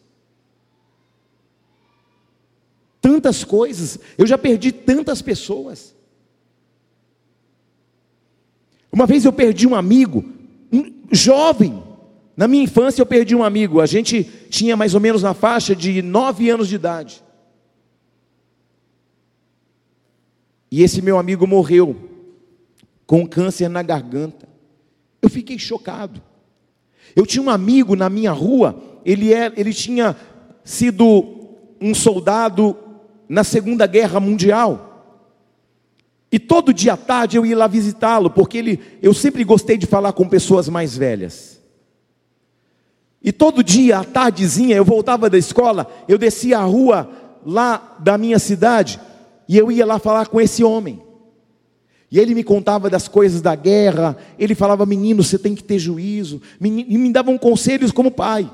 Tantas coisas, eu já perdi tantas pessoas. Uma vez eu perdi um amigo, um jovem, na minha infância eu perdi um amigo, a gente tinha mais ou menos na faixa de nove anos de idade. E esse meu amigo morreu com câncer na garganta. Eu fiquei chocado. Eu tinha um amigo na minha rua, ele, é, ele tinha sido um soldado na Segunda Guerra Mundial. E todo dia à tarde eu ia lá visitá-lo, porque ele, eu sempre gostei de falar com pessoas mais velhas. E todo dia à tardezinha eu voltava da escola, eu descia a rua lá da minha cidade, e eu ia lá falar com esse homem. E ele me contava das coisas da guerra. Ele falava, menino, você tem que ter juízo. E me davam conselhos como pai.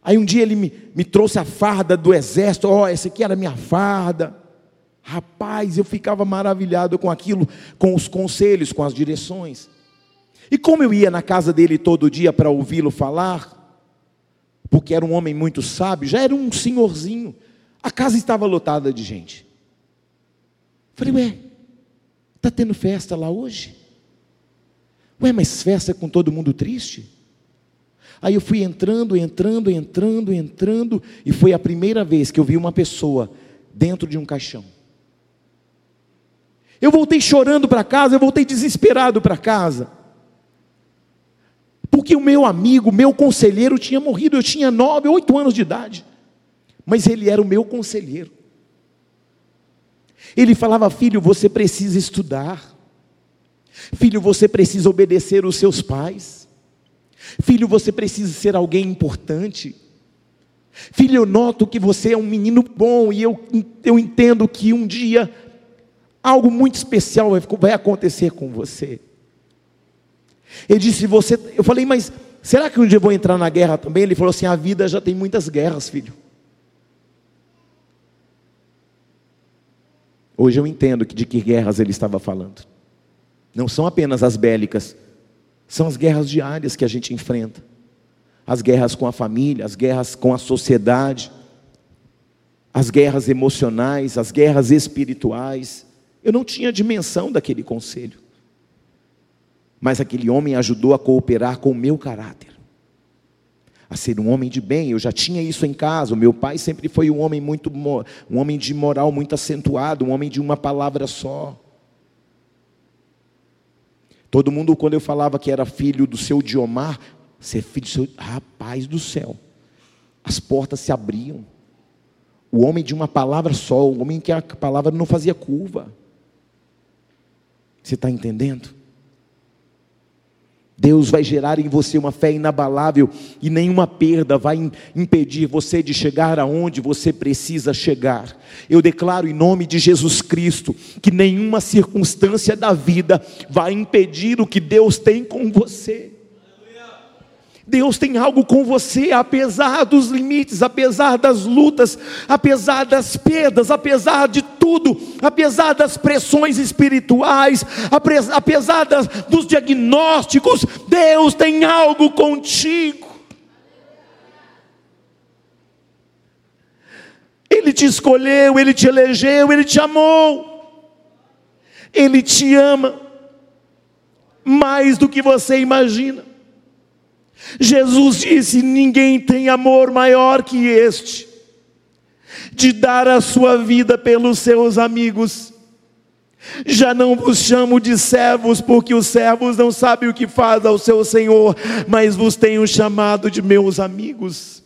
Aí um dia ele me, me trouxe a farda do exército. Ó, oh, essa aqui era minha farda. Rapaz, eu ficava maravilhado com aquilo, com os conselhos, com as direções. E como eu ia na casa dele todo dia para ouvi-lo falar, porque era um homem muito sábio, já era um senhorzinho, a casa estava lotada de gente. Falei, ué, está tendo festa lá hoje? Ué, mas festa com todo mundo triste? Aí eu fui entrando, entrando, entrando, entrando, e foi a primeira vez que eu vi uma pessoa dentro de um caixão. Eu voltei chorando para casa, eu voltei desesperado para casa. Porque o meu amigo, meu conselheiro tinha morrido, eu tinha nove, oito anos de idade mas ele era o meu conselheiro. Ele falava: Filho, você precisa estudar. Filho, você precisa obedecer os seus pais. Filho, você precisa ser alguém importante. Filho, eu noto que você é um menino bom e eu, eu entendo que um dia algo muito especial vai, acontecer com você. Ele disse: Você. Eu falei, mas será que um dia eu vou entrar na guerra também? Ele falou assim: A vida já tem muitas guerras, filho. Hoje eu entendo de que guerras ele estava falando. Não são apenas as bélicas, são as guerras diárias que a gente enfrenta. As guerras com a família, as guerras com a sociedade, as guerras emocionais, as guerras espirituais. Eu não tinha dimensão daquele conselho. Mas aquele homem ajudou a cooperar com o meu caráter a ser um homem de bem. Eu já tinha isso em casa. O meu pai sempre foi um homem muito um homem de moral muito acentuado, um homem de uma palavra só. Todo mundo quando eu falava que era filho do seu Diomar, ser filho do seu rapaz do céu. As portas se abriam. O homem de uma palavra só, o homem que a palavra não fazia curva. Você está entendendo? Deus vai gerar em você uma fé inabalável e nenhuma perda vai impedir você de chegar aonde você precisa chegar. Eu declaro em nome de Jesus Cristo que nenhuma circunstância da vida vai impedir o que Deus tem com você. Deus tem algo com você, apesar dos limites, apesar das lutas, apesar das perdas, apesar de tudo, apesar das pressões espirituais, apesar das, dos diagnósticos, Deus tem algo contigo. Ele te escolheu, ele te elegeu, ele te amou, ele te ama mais do que você imagina. Jesus disse: Ninguém tem amor maior que este, de dar a sua vida pelos seus amigos. Já não vos chamo de servos, porque os servos não sabem o que faz ao seu Senhor, mas vos tenho chamado de meus amigos.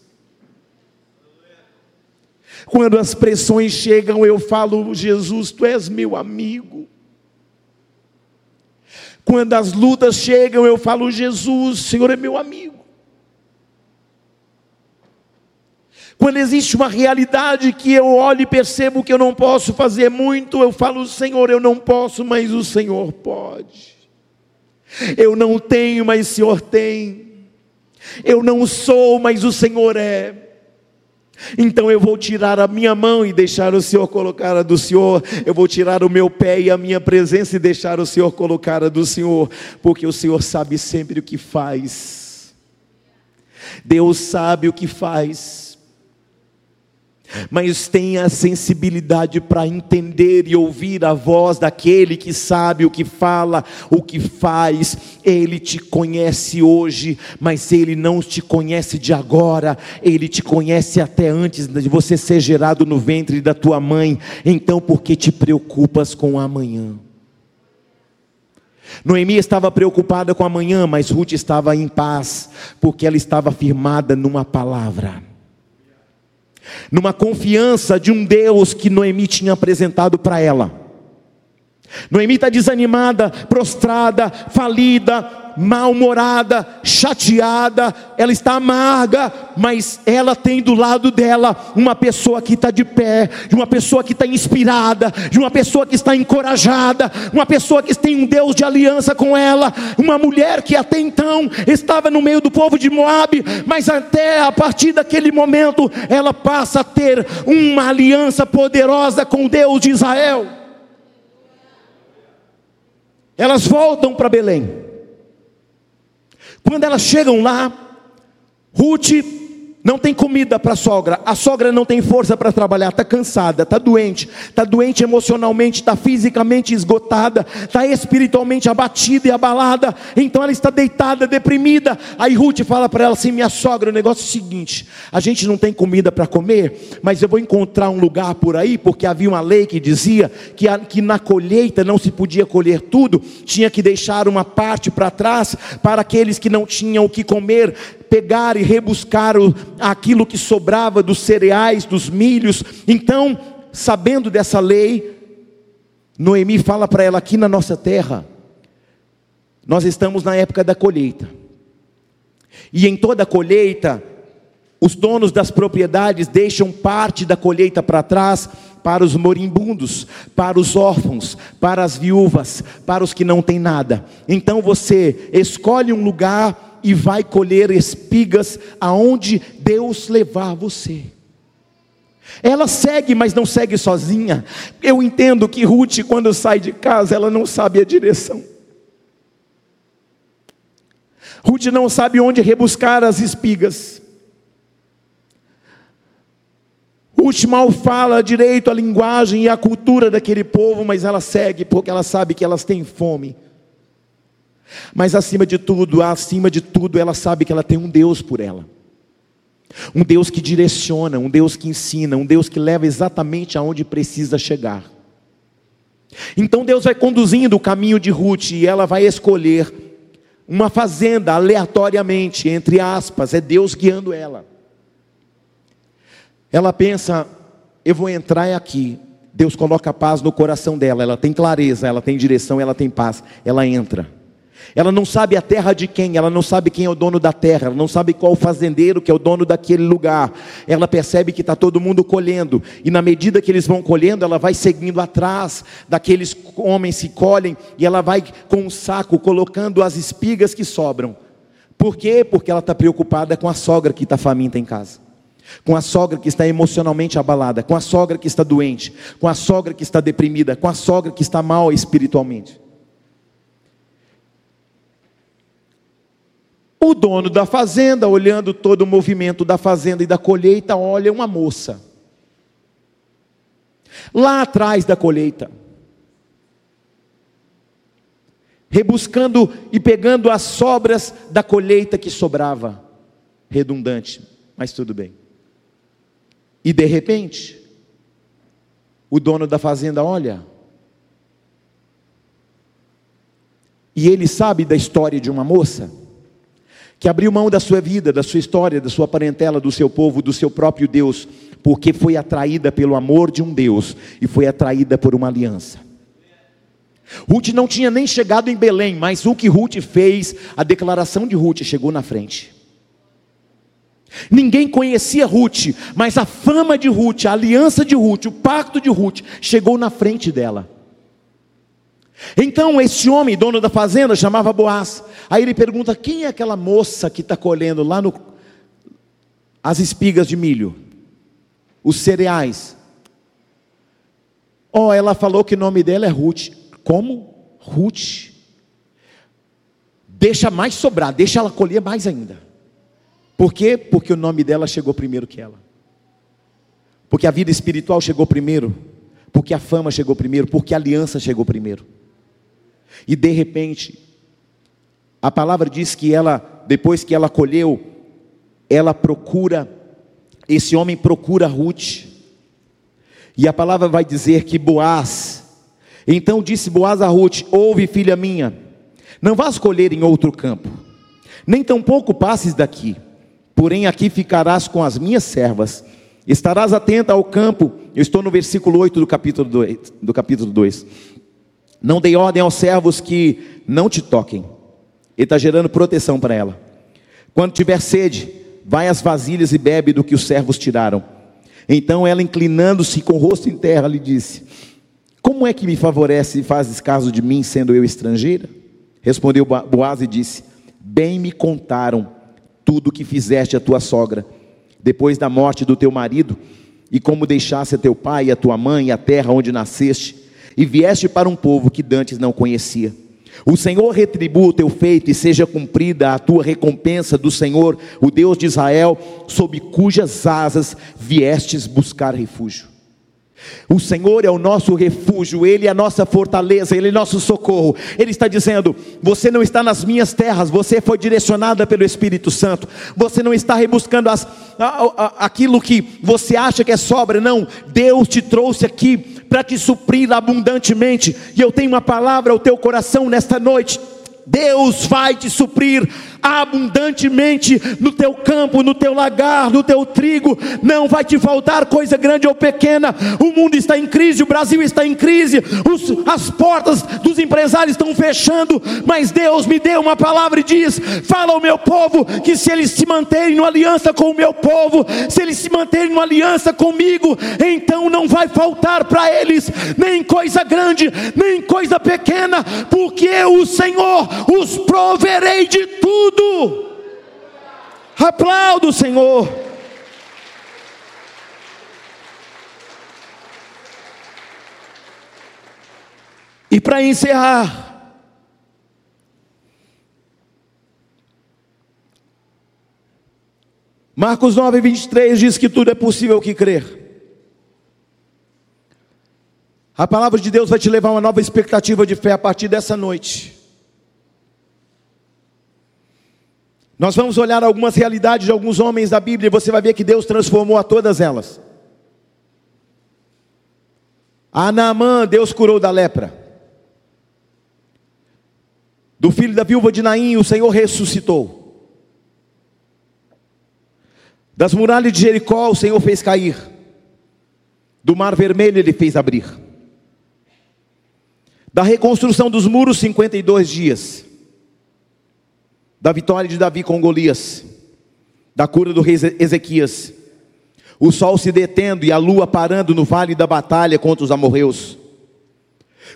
Quando as pressões chegam, eu falo: Jesus, tu és meu amigo. Quando as lutas chegam, eu falo: Jesus, Senhor é meu amigo. Quando existe uma realidade que eu olho e percebo que eu não posso fazer muito, eu falo: Senhor, eu não posso, mas o Senhor pode. Eu não tenho, mas o Senhor tem. Eu não sou, mas o Senhor é. Então eu vou tirar a minha mão e deixar o Senhor colocar a do Senhor. Eu vou tirar o meu pé e a minha presença e deixar o Senhor colocar a do Senhor, porque o Senhor sabe sempre o que faz. Deus sabe o que faz mas tenha sensibilidade para entender e ouvir a voz daquele que sabe o que fala, o que faz. Ele te conhece hoje, mas ele não te conhece de agora, ele te conhece até antes de você ser gerado no ventre da tua mãe. Então, por que te preocupas com amanhã? Noemi estava preocupada com amanhã, mas Ruth estava em paz, porque ela estava firmada numa palavra numa confiança de um Deus que Noemi tinha apresentado para ela. Noemi está desanimada, prostrada, falida, mal-humorada, chateada, ela está amarga, mas ela tem do lado dela uma pessoa que está de pé, uma pessoa que está inspirada, de uma pessoa que está encorajada, uma pessoa que tem um Deus de aliança com ela, uma mulher que até então estava no meio do povo de Moabe, mas até a partir daquele momento ela passa a ter uma aliança poderosa com Deus de Israel. Elas voltam para Belém. Quando elas chegam lá, Ruth não tem comida para a sogra, a sogra não tem força para trabalhar, está cansada, está doente, está doente emocionalmente, está fisicamente esgotada, está espiritualmente abatida e abalada, então ela está deitada, deprimida. Aí Ruth fala para ela assim: Minha sogra, o negócio é o seguinte: a gente não tem comida para comer, mas eu vou encontrar um lugar por aí, porque havia uma lei que dizia que, a, que na colheita não se podia colher tudo, tinha que deixar uma parte para trás para aqueles que não tinham o que comer pegar e rebuscar o, aquilo que sobrava dos cereais, dos milhos. Então, sabendo dessa lei, Noemi fala para ela aqui na nossa terra, nós estamos na época da colheita. E em toda colheita, os donos das propriedades deixam parte da colheita para trás para os moribundos, para os órfãos, para as viúvas, para os que não têm nada. Então você escolhe um lugar e vai colher espigas aonde Deus levar você. Ela segue, mas não segue sozinha. Eu entendo que Ruth, quando sai de casa, ela não sabe a direção. Ruth não sabe onde rebuscar as espigas. Ruth mal fala direito a linguagem e a cultura daquele povo, mas ela segue porque ela sabe que elas têm fome. Mas acima de tudo, acima de tudo, ela sabe que ela tem um Deus por ela. Um Deus que direciona, um Deus que ensina, um Deus que leva exatamente aonde precisa chegar. Então Deus vai conduzindo o caminho de Ruth e ela vai escolher uma fazenda aleatoriamente, entre aspas, é Deus guiando ela. Ela pensa, eu vou entrar aqui. Deus coloca paz no coração dela, ela tem clareza, ela tem direção, ela tem paz. Ela entra. Ela não sabe a terra de quem, ela não sabe quem é o dono da terra, ela não sabe qual fazendeiro que é o dono daquele lugar. Ela percebe que está todo mundo colhendo, e na medida que eles vão colhendo, ela vai seguindo atrás daqueles homens que colhem, e ela vai com um saco colocando as espigas que sobram. Por quê? Porque ela está preocupada com a sogra que está faminta em casa com a sogra que está emocionalmente abalada, com a sogra que está doente, com a sogra que está deprimida, com a sogra que está mal espiritualmente. O dono da fazenda, olhando todo o movimento da fazenda e da colheita, olha uma moça. Lá atrás da colheita, rebuscando e pegando as sobras da colheita que sobrava. Redundante, mas tudo bem. E de repente, o dono da fazenda olha, e ele sabe da história de uma moça que abriu mão da sua vida, da sua história, da sua parentela, do seu povo, do seu próprio Deus, porque foi atraída pelo amor de um Deus e foi atraída por uma aliança. Ruth não tinha nem chegado em Belém, mas o que Ruth fez, a declaração de Ruth chegou na frente. Ninguém conhecia Ruth, mas a fama de Ruth, a aliança de Ruth, o pacto de Ruth chegou na frente dela. Então esse homem, dono da fazenda, chamava Boaz. Aí ele pergunta: quem é aquela moça que está colhendo lá no as espigas de milho, os cereais? Oh, ela falou que o nome dela é Ruth. Como? Ruth. Deixa mais sobrar, deixa ela colher mais ainda. Por quê? Porque o nome dela chegou primeiro que ela. Porque a vida espiritual chegou primeiro. Porque a fama chegou primeiro. Porque a aliança chegou primeiro. E de repente, a palavra diz que ela, depois que ela colheu, ela procura, esse homem procura Ruth. E a palavra vai dizer que Boaz, então disse Boaz a Ruth: Ouve, filha minha, não vás colher em outro campo, nem tampouco passes daqui, porém aqui ficarás com as minhas servas, estarás atenta ao campo. Eu estou no versículo 8 do capítulo 2. Do capítulo 2. Não dei ordem aos servos que não te toquem. Ele está gerando proteção para ela. Quando tiver sede, vai às vasilhas e bebe do que os servos tiraram. Então ela, inclinando-se com o rosto em terra, lhe disse: Como é que me favorece e fazes caso de mim, sendo eu estrangeira? Respondeu Boaz e disse: Bem me contaram tudo o que fizeste a tua sogra, depois da morte do teu marido, e como deixaste a teu pai e a tua mãe a terra onde nasceste e vieste para um povo que dantes não conhecia. O Senhor retribua o teu feito e seja cumprida a tua recompensa do Senhor, o Deus de Israel, sob cujas asas viestes buscar refúgio. O Senhor é o nosso refúgio, Ele é a nossa fortaleza, Ele é nosso socorro. Ele está dizendo: Você não está nas minhas terras, você foi direcionada pelo Espírito Santo. Você não está rebuscando as, aquilo que você acha que é sobra, não. Deus te trouxe aqui para te suprir abundantemente. E eu tenho uma palavra ao teu coração nesta noite. Deus vai te suprir abundantemente no teu campo, no teu lagar, no teu trigo, não vai te faltar coisa grande ou pequena. O mundo está em crise, o Brasil está em crise, os, as portas dos empresários estão fechando, mas Deus me deu uma palavra e diz: fala ao meu povo que se eles se manterem numa aliança com o meu povo, se eles se manterem numa aliança comigo, então não vai faltar para eles nem coisa grande, nem coisa pequena, porque eu, o Senhor, os proverei de tudo. Aplaudo o Senhor. E para encerrar, Marcos 9, 23 diz que tudo é possível que crer. A palavra de Deus vai te levar a uma nova expectativa de fé a partir dessa noite. Nós vamos olhar algumas realidades de alguns homens da Bíblia e você vai ver que Deus transformou a todas elas. A Naamã, Deus curou da lepra. Do filho da viúva de Naim, o Senhor ressuscitou. Das muralhas de Jericó, o Senhor fez cair. Do mar vermelho, ele fez abrir. Da reconstrução dos muros, 52 dias da vitória de Davi com Golias, da cura do rei Ezequias, o sol se detendo e a lua parando no vale da batalha contra os amorreus.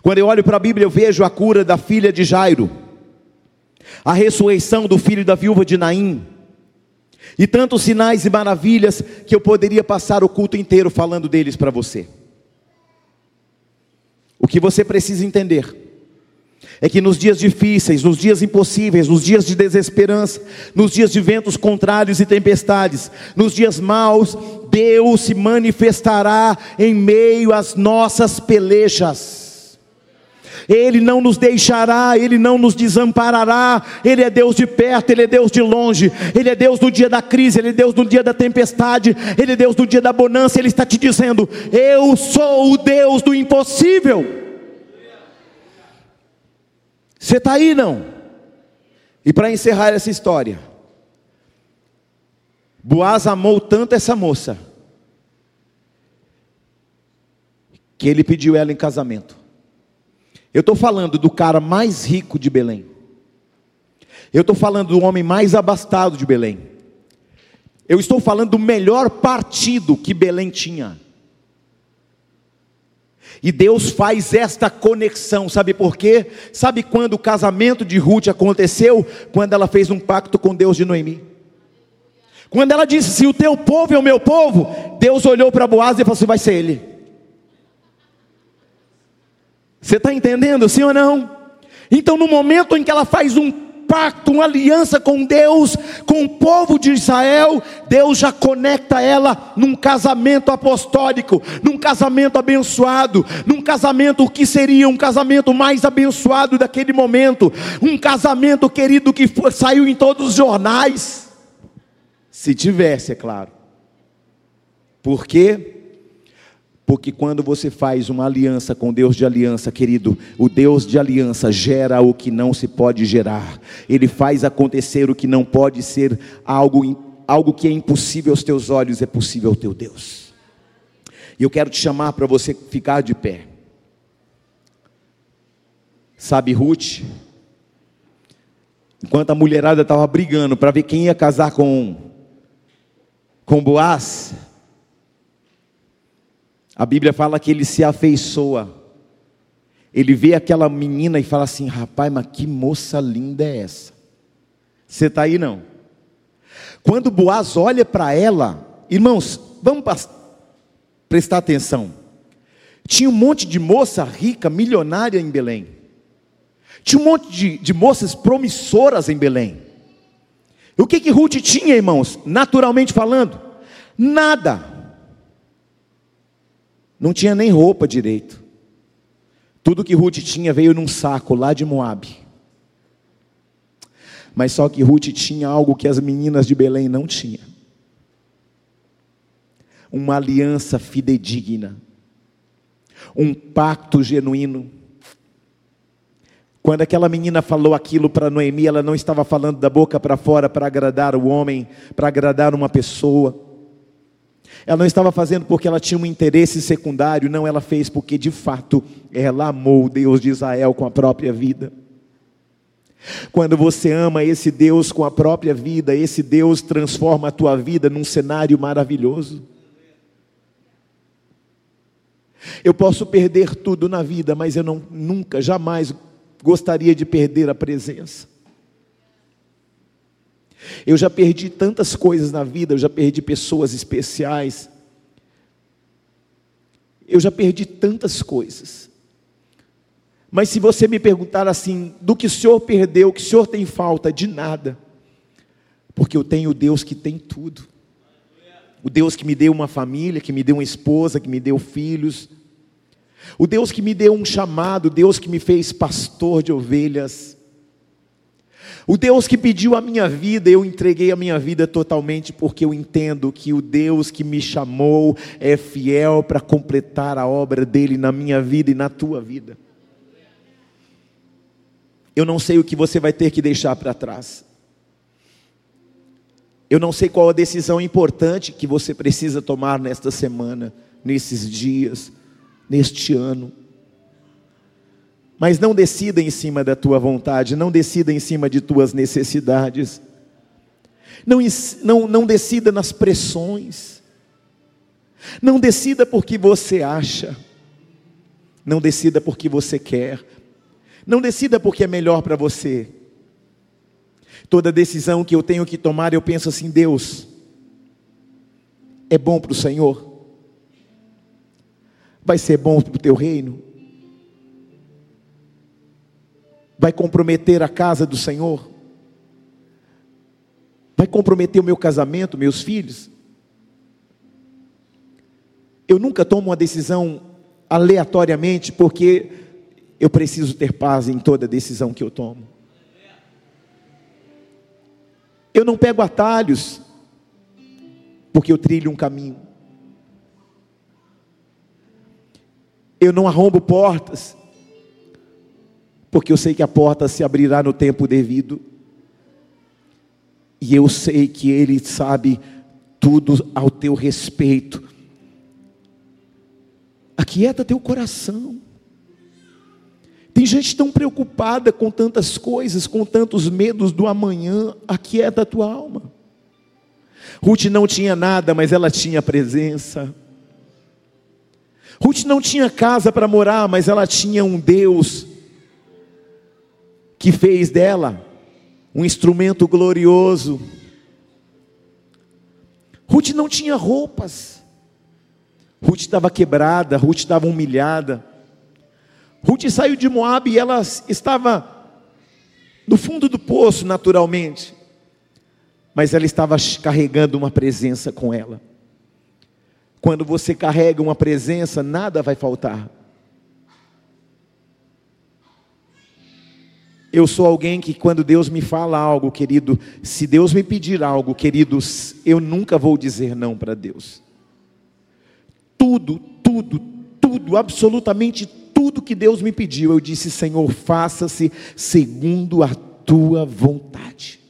Quando eu olho para a Bíblia, eu vejo a cura da filha de Jairo, a ressurreição do filho da viúva de Naim, e tantos sinais e maravilhas que eu poderia passar o culto inteiro falando deles para você. O que você precisa entender é que nos dias difíceis, nos dias impossíveis, nos dias de desesperança, nos dias de ventos contrários e tempestades, nos dias maus, Deus se manifestará em meio às nossas pelejas. Ele não nos deixará, Ele não nos desamparará. Ele é Deus de perto, Ele é Deus de longe. Ele é Deus no dia da crise, Ele é Deus no dia da tempestade, Ele é Deus no dia da bonança. Ele está te dizendo: Eu sou o Deus do impossível. Você está aí não? E para encerrar essa história, Boaz amou tanto essa moça, que ele pediu ela em casamento. Eu estou falando do cara mais rico de Belém. Eu estou falando do homem mais abastado de Belém. Eu estou falando do melhor partido que Belém tinha. E Deus faz esta conexão, sabe por quê? Sabe quando o casamento de Ruth aconteceu? Quando ela fez um pacto com Deus de Noemi. Quando ela disse: Se o teu povo é o meu povo, Deus olhou para Boaz e falou assim: Vai ser ele. Você está entendendo, sim ou não? Então, no momento em que ela faz um pacto, uma aliança com Deus, com o povo de Israel, Deus já conecta ela num casamento apostólico, num casamento abençoado, num casamento que seria um casamento mais abençoado daquele momento, um casamento querido que foi, saiu em todos os jornais, se tivesse, é claro. Por quê? Porque quando você faz uma aliança com Deus de aliança, querido, o Deus de aliança gera o que não se pode gerar. Ele faz acontecer o que não pode ser algo algo que é impossível aos teus olhos é possível ao teu Deus. E eu quero te chamar para você ficar de pé. Sabe Ruth? Enquanto a mulherada estava brigando para ver quem ia casar com com Boaz, a Bíblia fala que ele se afeiçoa. Ele vê aquela menina e fala assim: rapaz, mas que moça linda é essa? Você está aí não? Quando Boaz olha para ela, irmãos, vamos prestar atenção. Tinha um monte de moça rica, milionária em Belém. Tinha um monte de, de moças promissoras em Belém. E o que que Ruth tinha, irmãos? Naturalmente falando, nada. Não tinha nem roupa direito. Tudo que Ruth tinha veio num saco lá de Moabe. Mas só que Ruth tinha algo que as meninas de Belém não tinham. Uma aliança fidedigna. Um pacto genuíno. Quando aquela menina falou aquilo para Noemi, ela não estava falando da boca para fora para agradar o homem, para agradar uma pessoa. Ela não estava fazendo porque ela tinha um interesse secundário, não, ela fez porque de fato ela amou o Deus de Israel com a própria vida. Quando você ama esse Deus com a própria vida, esse Deus transforma a tua vida num cenário maravilhoso. Eu posso perder tudo na vida, mas eu não, nunca, jamais gostaria de perder a presença. Eu já perdi tantas coisas na vida, eu já perdi pessoas especiais. Eu já perdi tantas coisas. Mas se você me perguntar assim, do que o Senhor perdeu, o que o Senhor tem falta, de nada. Porque eu tenho o Deus que tem tudo. O Deus que me deu uma família, que me deu uma esposa, que me deu filhos, o Deus que me deu um chamado, o Deus que me fez pastor de ovelhas. O Deus que pediu a minha vida, eu entreguei a minha vida totalmente, porque eu entendo que o Deus que me chamou é fiel para completar a obra dele na minha vida e na tua vida. Eu não sei o que você vai ter que deixar para trás. Eu não sei qual a decisão importante que você precisa tomar nesta semana, nesses dias neste ano. Mas não decida em cima da tua vontade, não decida em cima de tuas necessidades. Não, não, não decida nas pressões. Não decida porque você acha. Não decida porque você quer. Não decida porque é melhor para você. Toda decisão que eu tenho que tomar, eu penso assim: Deus, é bom para o Senhor? Vai ser bom para o teu reino? Vai comprometer a casa do Senhor? Vai comprometer o meu casamento, meus filhos? Eu nunca tomo uma decisão aleatoriamente, porque eu preciso ter paz em toda decisão que eu tomo. Eu não pego atalhos, porque eu trilho um caminho. Eu não arrombo portas, porque eu sei que a porta se abrirá no tempo devido. E eu sei que Ele sabe tudo ao teu respeito. Aquieta teu coração. Tem gente tão preocupada com tantas coisas, com tantos medos do amanhã. Aquieta a tua alma. Ruth não tinha nada, mas ela tinha presença. Ruth não tinha casa para morar, mas ela tinha um Deus que fez dela um instrumento glorioso. Ruth não tinha roupas. Ruth estava quebrada, Ruth estava humilhada. Ruth saiu de Moab e ela estava no fundo do poço, naturalmente. Mas ela estava carregando uma presença com ela. Quando você carrega uma presença, nada vai faltar. Eu sou alguém que, quando Deus me fala algo, querido, se Deus me pedir algo, queridos, eu nunca vou dizer não para Deus. Tudo, tudo, tudo, absolutamente tudo que Deus me pediu, eu disse: Senhor, faça-se segundo a tua vontade.